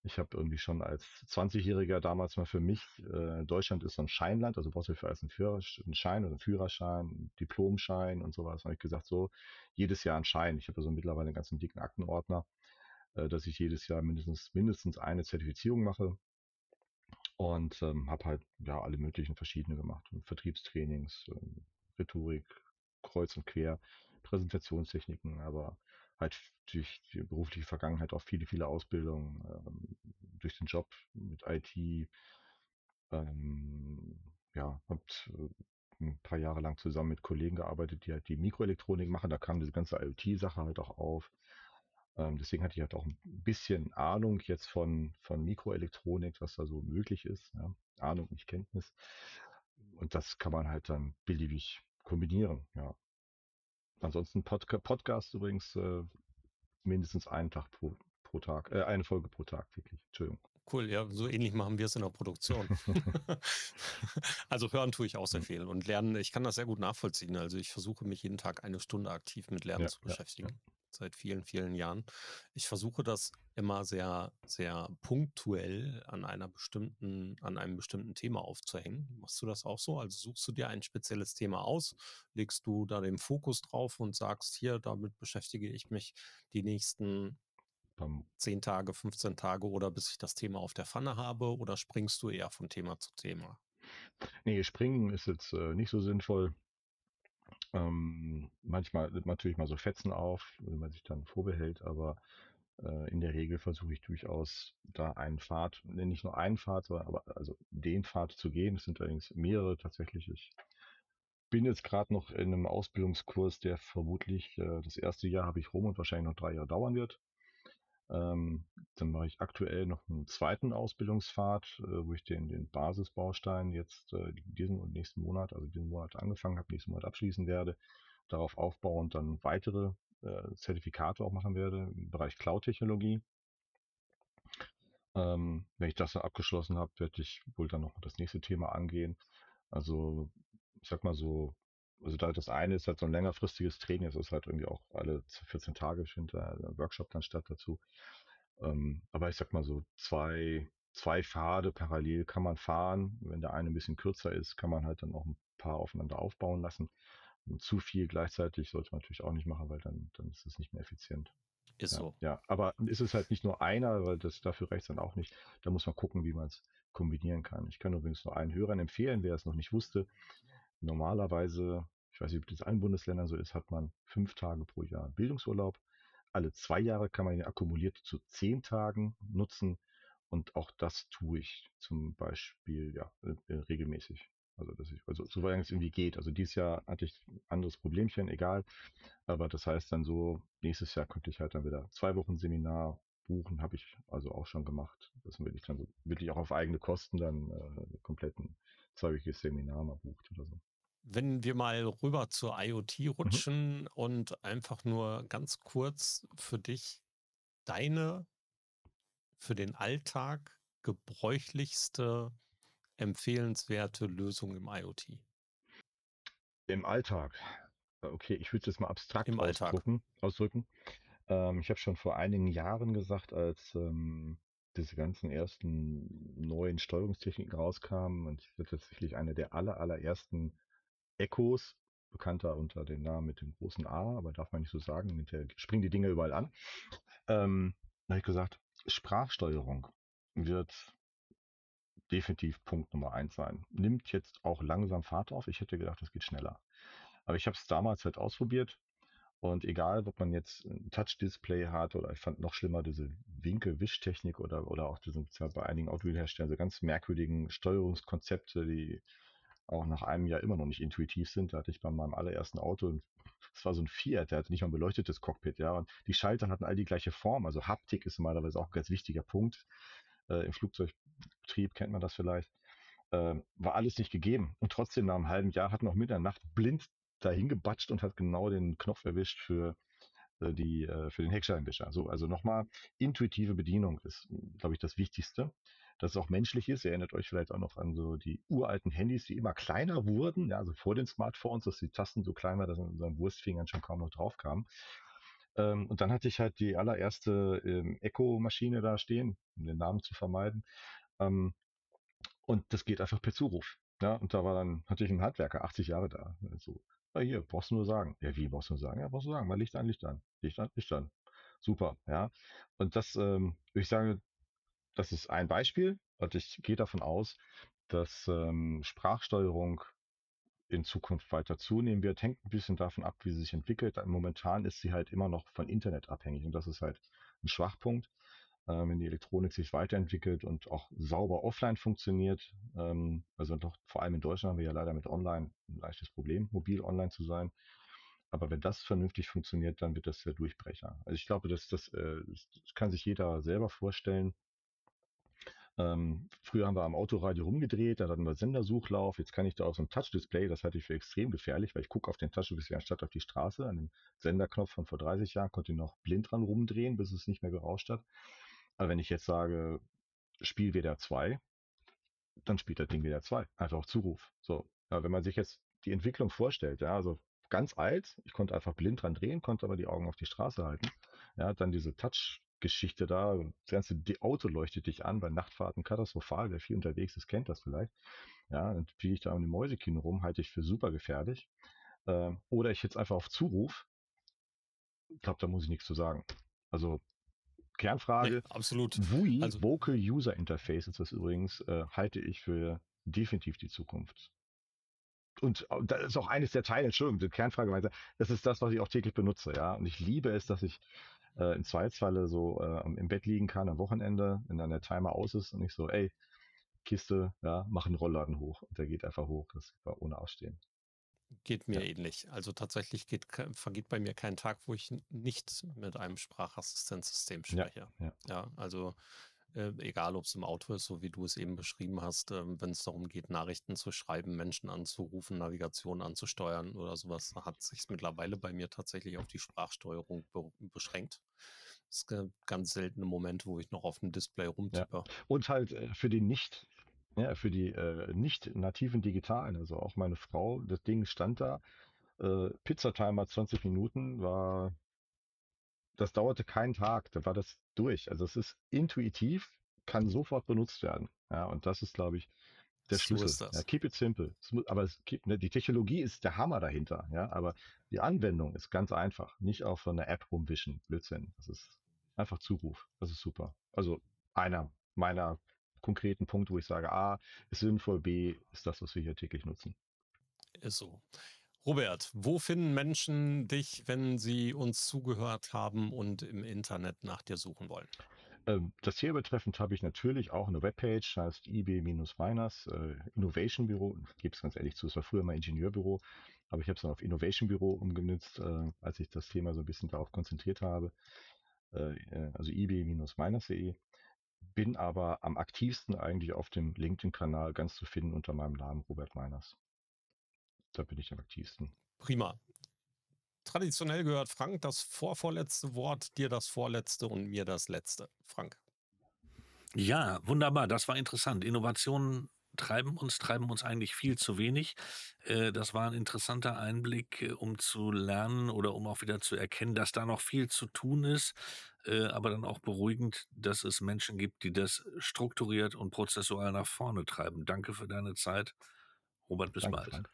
Ich habe irgendwie schon als 20-Jähriger damals mal für mich, äh, Deutschland ist so ein Scheinland, also brauchst du für alles einen, Führer, einen Schein oder einen Führerschein, einen Diplomschein und sowas. habe ich gesagt, so jedes Jahr ein Schein. Ich habe also mittlerweile einen ganzen dicken Aktenordner, dass ich jedes Jahr mindestens mindestens eine Zertifizierung mache und ähm, habe halt ja alle möglichen verschiedene gemacht. Vertriebstrainings, äh, Rhetorik, kreuz und quer, Präsentationstechniken, aber halt durch die berufliche Vergangenheit auch viele, viele Ausbildungen, ähm, durch den Job mit IT, ähm, ja, habt äh, ein paar Jahre lang zusammen mit Kollegen gearbeitet, die halt die Mikroelektronik machen. Da kam diese ganze IoT-Sache halt auch auf. Ähm, deswegen hatte ich halt auch ein bisschen Ahnung jetzt von, von Mikroelektronik, was da so möglich ist. Ja. Ahnung, nicht Kenntnis. Und das kann man halt dann beliebig kombinieren, ja. Ansonsten Podca Podcast übrigens äh, mindestens einen Tag pro, pro Tag, äh, eine Folge pro Tag täglich. Entschuldigung. Cool, ja, so ähnlich machen wir es in der Produktion. *laughs* *laughs* also hören tue ich auch sehr hm. viel und lernen, ich kann das sehr gut nachvollziehen. Also ich versuche mich jeden Tag eine Stunde aktiv mit Lernen ja, zu beschäftigen. Ja, ja seit vielen, vielen Jahren. Ich versuche das immer sehr, sehr punktuell an einer bestimmten, an einem bestimmten Thema aufzuhängen. Machst du das auch so? Also suchst du dir ein spezielles Thema aus, legst du da den Fokus drauf und sagst, hier, damit beschäftige ich mich die nächsten 10 Tage, 15 Tage oder bis ich das Thema auf der Pfanne habe oder springst du eher von Thema zu Thema? Nee, springen ist jetzt äh, nicht so sinnvoll. Ähm, manchmal natürlich mal so Fetzen auf, wenn man sich dann vorbehält, aber äh, in der Regel versuche ich durchaus da einen Pfad, nicht nur einen Pfad, sondern aber also den Pfad zu gehen. Es sind allerdings mehrere tatsächlich. Ich bin jetzt gerade noch in einem Ausbildungskurs, der vermutlich äh, das erste Jahr habe ich rum und wahrscheinlich noch drei Jahre dauern wird. Ähm, dann mache ich aktuell noch einen zweiten Ausbildungspfad, äh, wo ich den, den Basisbaustein jetzt äh, diesen und nächsten Monat, also diesen Monat angefangen habe, nächsten Monat abschließen werde, darauf aufbauend dann weitere äh, Zertifikate auch machen werde im Bereich Cloud-Technologie. Ähm, wenn ich das dann abgeschlossen habe, werde ich wohl dann noch das nächste Thema angehen. Also ich sag mal so also da das eine ist halt so ein längerfristiges Training, es ist halt irgendwie auch alle 14 Tage findet ein Workshop dann statt dazu. Ähm, aber ich sag mal so zwei, zwei Pfade parallel kann man fahren. Wenn der eine ein bisschen kürzer ist, kann man halt dann auch ein paar aufeinander aufbauen lassen. Und zu viel gleichzeitig sollte man natürlich auch nicht machen, weil dann, dann ist es nicht mehr effizient. Ist ja, so. Ja, aber ist es halt nicht nur einer, weil das dafür reicht dann auch nicht. Da muss man gucken, wie man es kombinieren kann. Ich kann übrigens nur allen Hörern empfehlen, wer es noch nicht wusste. Normalerweise, ich weiß nicht, ob das in allen Bundesländern so ist, hat man fünf Tage pro Jahr Bildungsurlaub. Alle zwei Jahre kann man ihn akkumuliert zu zehn Tagen nutzen. Und auch das tue ich zum Beispiel ja, äh, regelmäßig. Also, dass ich, also soweit es irgendwie geht. Also dieses Jahr hatte ich ein anderes Problemchen, egal. Aber das heißt dann so, nächstes Jahr könnte ich halt dann wieder zwei Wochen Seminar buchen, habe ich also auch schon gemacht. Das will ich dann so wirklich auch auf eigene Kosten dann äh, kompletten zweiwöchiges Seminar mal bucht oder so. Wenn wir mal rüber zur IoT mhm. rutschen mhm. und einfach nur ganz kurz für dich deine für den Alltag gebräuchlichste empfehlenswerte Lösung im IoT? Im Alltag. Okay, ich würde es jetzt mal abstrakt Im ausdrücken. ausdrücken. Ähm, ich habe schon vor einigen Jahren gesagt, als ähm, diese ganzen ersten neuen Steuerungstechniken rauskamen und ich tatsächlich eine der aller, allerersten Echos, bekannter unter dem Namen mit dem großen A, aber darf man nicht so sagen, der springen die Dinge überall an. Ähm, da habe ich gesagt, Sprachsteuerung wird definitiv Punkt Nummer eins sein. Nimmt jetzt auch langsam Fahrt auf. Ich hätte gedacht, das geht schneller. Aber ich habe es damals halt ausprobiert und egal, ob man jetzt ein Touch-Display hat oder ich fand noch schlimmer diese Winkel-Wischtechnik oder, oder auch diese, bei einigen Automobilherstellern so ganz merkwürdigen Steuerungskonzepte, die auch nach einem Jahr immer noch nicht intuitiv sind. Da hatte ich bei meinem allerersten Auto, das war so ein Fiat, der hatte nicht mal ein beleuchtetes Cockpit, ja, und die Schalter hatten all die gleiche Form. Also Haptik ist normalerweise auch ein ganz wichtiger Punkt. Äh, Im Flugzeugbetrieb kennt man das vielleicht. Äh, war alles nicht gegeben. Und trotzdem nach einem halben Jahr hat noch mit der Nacht blind dahin gebatscht und hat genau den Knopf erwischt für äh, die, äh, für den Heckscheibenwischer. So, also nochmal, intuitive Bedienung ist, glaube ich, das Wichtigste dass es auch menschlich ist. Ihr erinnert euch vielleicht auch noch an so die uralten Handys, die immer kleiner wurden, ja, also vor den Smartphones, dass die Tasten so klein waren, dass man mit seinen Wurstfingern schon kaum noch drauf kam. Ähm, und dann hatte ich halt die allererste ähm, Echo-Maschine da stehen, um den Namen zu vermeiden. Ähm, und das geht einfach per Zuruf. Ja, und da war dann natürlich ein Handwerker, 80 Jahre da. So, ja, hier, brauchst du nur sagen. Ja, wie brauchst du nur sagen? Ja, brauchst du sagen, mal Licht an, Licht an, Licht an, Licht an. Super, ja. Und das, ähm, ich sage, das ist ein Beispiel und ich gehe davon aus, dass ähm, Sprachsteuerung in Zukunft weiter zunehmen wird. Hängt ein bisschen davon ab, wie sie sich entwickelt. Momentan ist sie halt immer noch von Internet abhängig und das ist halt ein Schwachpunkt. Ähm, wenn die Elektronik sich weiterentwickelt und auch sauber offline funktioniert, ähm, also doch vor allem in Deutschland haben wir ja leider mit Online ein leichtes Problem, mobil online zu sein. Aber wenn das vernünftig funktioniert, dann wird das der Durchbrecher. Also ich glaube, dass das, äh, das kann sich jeder selber vorstellen. Ähm, früher haben wir am Autoradio rumgedreht, dann hatten wir Sendersuchlauf. Jetzt kann ich da auf so einem Touch-Display, das halte ich für extrem gefährlich, weil ich gucke auf den Touch-Display anstatt auf die Straße. An dem Senderknopf von vor 30 Jahren konnte ich noch blind dran rumdrehen, bis es nicht mehr gerauscht hat. Aber wenn ich jetzt sage, Spiel WDR 2, dann spielt das Ding WDR 2. Einfach auf Zuruf. So. Ja, wenn man sich jetzt die Entwicklung vorstellt, ja, also ganz alt, ich konnte einfach blind dran drehen, konnte aber die Augen auf die Straße halten. Ja, dann diese Touch Geschichte da. Das ganze Auto leuchtet dich an, bei Nachtfahrten katastrophal. Wer viel unterwegs ist, kennt das vielleicht. Ja, dann fliege ich da um die Mäusekino rum, halte ich für super gefährlich. Ähm, oder ich jetzt einfach auf Zuruf. Ich glaube, da muss ich nichts zu sagen. Also Kernfrage. Nee, absolut. WUI, also, Vocal User Interface ist das übrigens, äh, halte ich für definitiv die Zukunft. Und äh, das ist auch eines der Teile, Entschuldigung, die Kernfrage. Das ist das, was ich auch täglich benutze, ja. Und ich liebe es, dass ich äh, im Zweifelsfalle so äh, im Bett liegen kann am Wochenende, wenn dann der Timer aus ist und ich so, ey, Kiste, ja, mach einen Rollladen hoch. Und der geht einfach hoch. Das war ohne Ausstehen. Geht mir ja. ähnlich. Also tatsächlich geht, vergeht bei mir kein Tag, wo ich nicht mit einem Sprachassistenzsystem spreche. Ja, ja. ja also äh, egal ob es im Auto ist, so wie du es eben beschrieben hast, äh, wenn es darum geht, Nachrichten zu schreiben, Menschen anzurufen, Navigation anzusteuern oder sowas, hat sich mittlerweile bei mir tatsächlich auf die Sprachsteuerung be beschränkt. Es gibt ganz seltene Momente, wo ich noch auf dem Display rumtippe. Ja. Und halt äh, für die nicht ja, für die äh, nicht nativen Digitalen, also auch meine Frau, das Ding stand da, äh, Pizzatimer 20 Minuten war das dauerte keinen Tag, da war das durch. Also es ist intuitiv, kann sofort benutzt werden. Ja, und das ist, glaube ich, der Schlüssel. So ja, keep it simple. Aber es ne, die Technologie ist der Hammer dahinter, ja, aber die Anwendung ist ganz einfach. Nicht auf so einer App rumwischen. Blödsinn. Das ist einfach Zuruf. Das ist super. Also einer meiner konkreten Punkte, wo ich sage, A ist sinnvoll, B ist das, was wir hier täglich nutzen. Ist so. Robert, wo finden Menschen dich, wenn sie uns zugehört haben und im Internet nach dir suchen wollen? Ähm, das hier betreffend habe ich natürlich auch eine Webpage, heißt IB-Minus, äh, Innovation Büro. Gebe es ganz ehrlich zu, es war früher mal Ingenieurbüro, aber ich habe es dann auf Innovation Büro umgenutzt, äh, als ich das Thema so ein bisschen darauf konzentriert habe. Äh, also IB-Minus.de. Bin aber am aktivsten eigentlich auf dem LinkedIn-Kanal ganz zu finden unter meinem Namen Robert Meiners. Da bin ich am aktivsten. Prima. Traditionell gehört Frank das vorvorletzte Wort, dir das vorletzte und mir das letzte. Frank. Ja, wunderbar. Das war interessant. Innovationen treiben uns, treiben uns eigentlich viel zu wenig. Äh, das war ein interessanter Einblick, äh, um zu lernen oder um auch wieder zu erkennen, dass da noch viel zu tun ist, äh, aber dann auch beruhigend, dass es Menschen gibt, die das strukturiert und prozessual nach vorne treiben. Danke für deine Zeit. Robert, bis Danke, bald. Frank.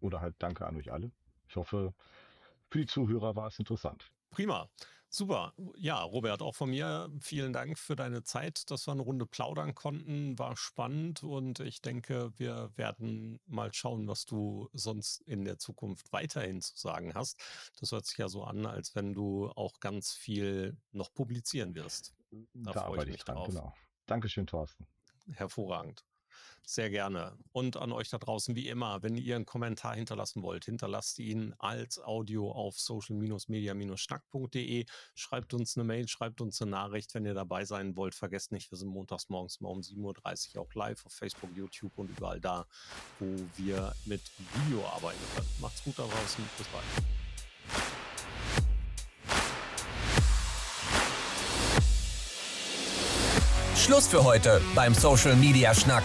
Oder halt danke an euch alle. Ich hoffe, für die Zuhörer war es interessant. Prima. Super. Ja, Robert, auch von mir vielen Dank für deine Zeit, dass wir eine Runde plaudern konnten. War spannend und ich denke, wir werden mal schauen, was du sonst in der Zukunft weiterhin zu sagen hast. Das hört sich ja so an, als wenn du auch ganz viel noch publizieren wirst. Da, da freue ich mich dran, drauf. Genau. Dankeschön, Thorsten. Hervorragend. Sehr gerne. Und an euch da draußen, wie immer, wenn ihr einen Kommentar hinterlassen wollt, hinterlasst ihn als Audio auf social-media-schnack.de. Schreibt uns eine Mail, schreibt uns eine Nachricht, wenn ihr dabei sein wollt. Vergesst nicht, wir sind montags morgens mal um 7.30 Uhr auch live auf Facebook, YouTube und überall da, wo wir mit Video arbeiten können. Macht's gut da draußen. Bis bald. Schluss für heute beim Social Media Schnack.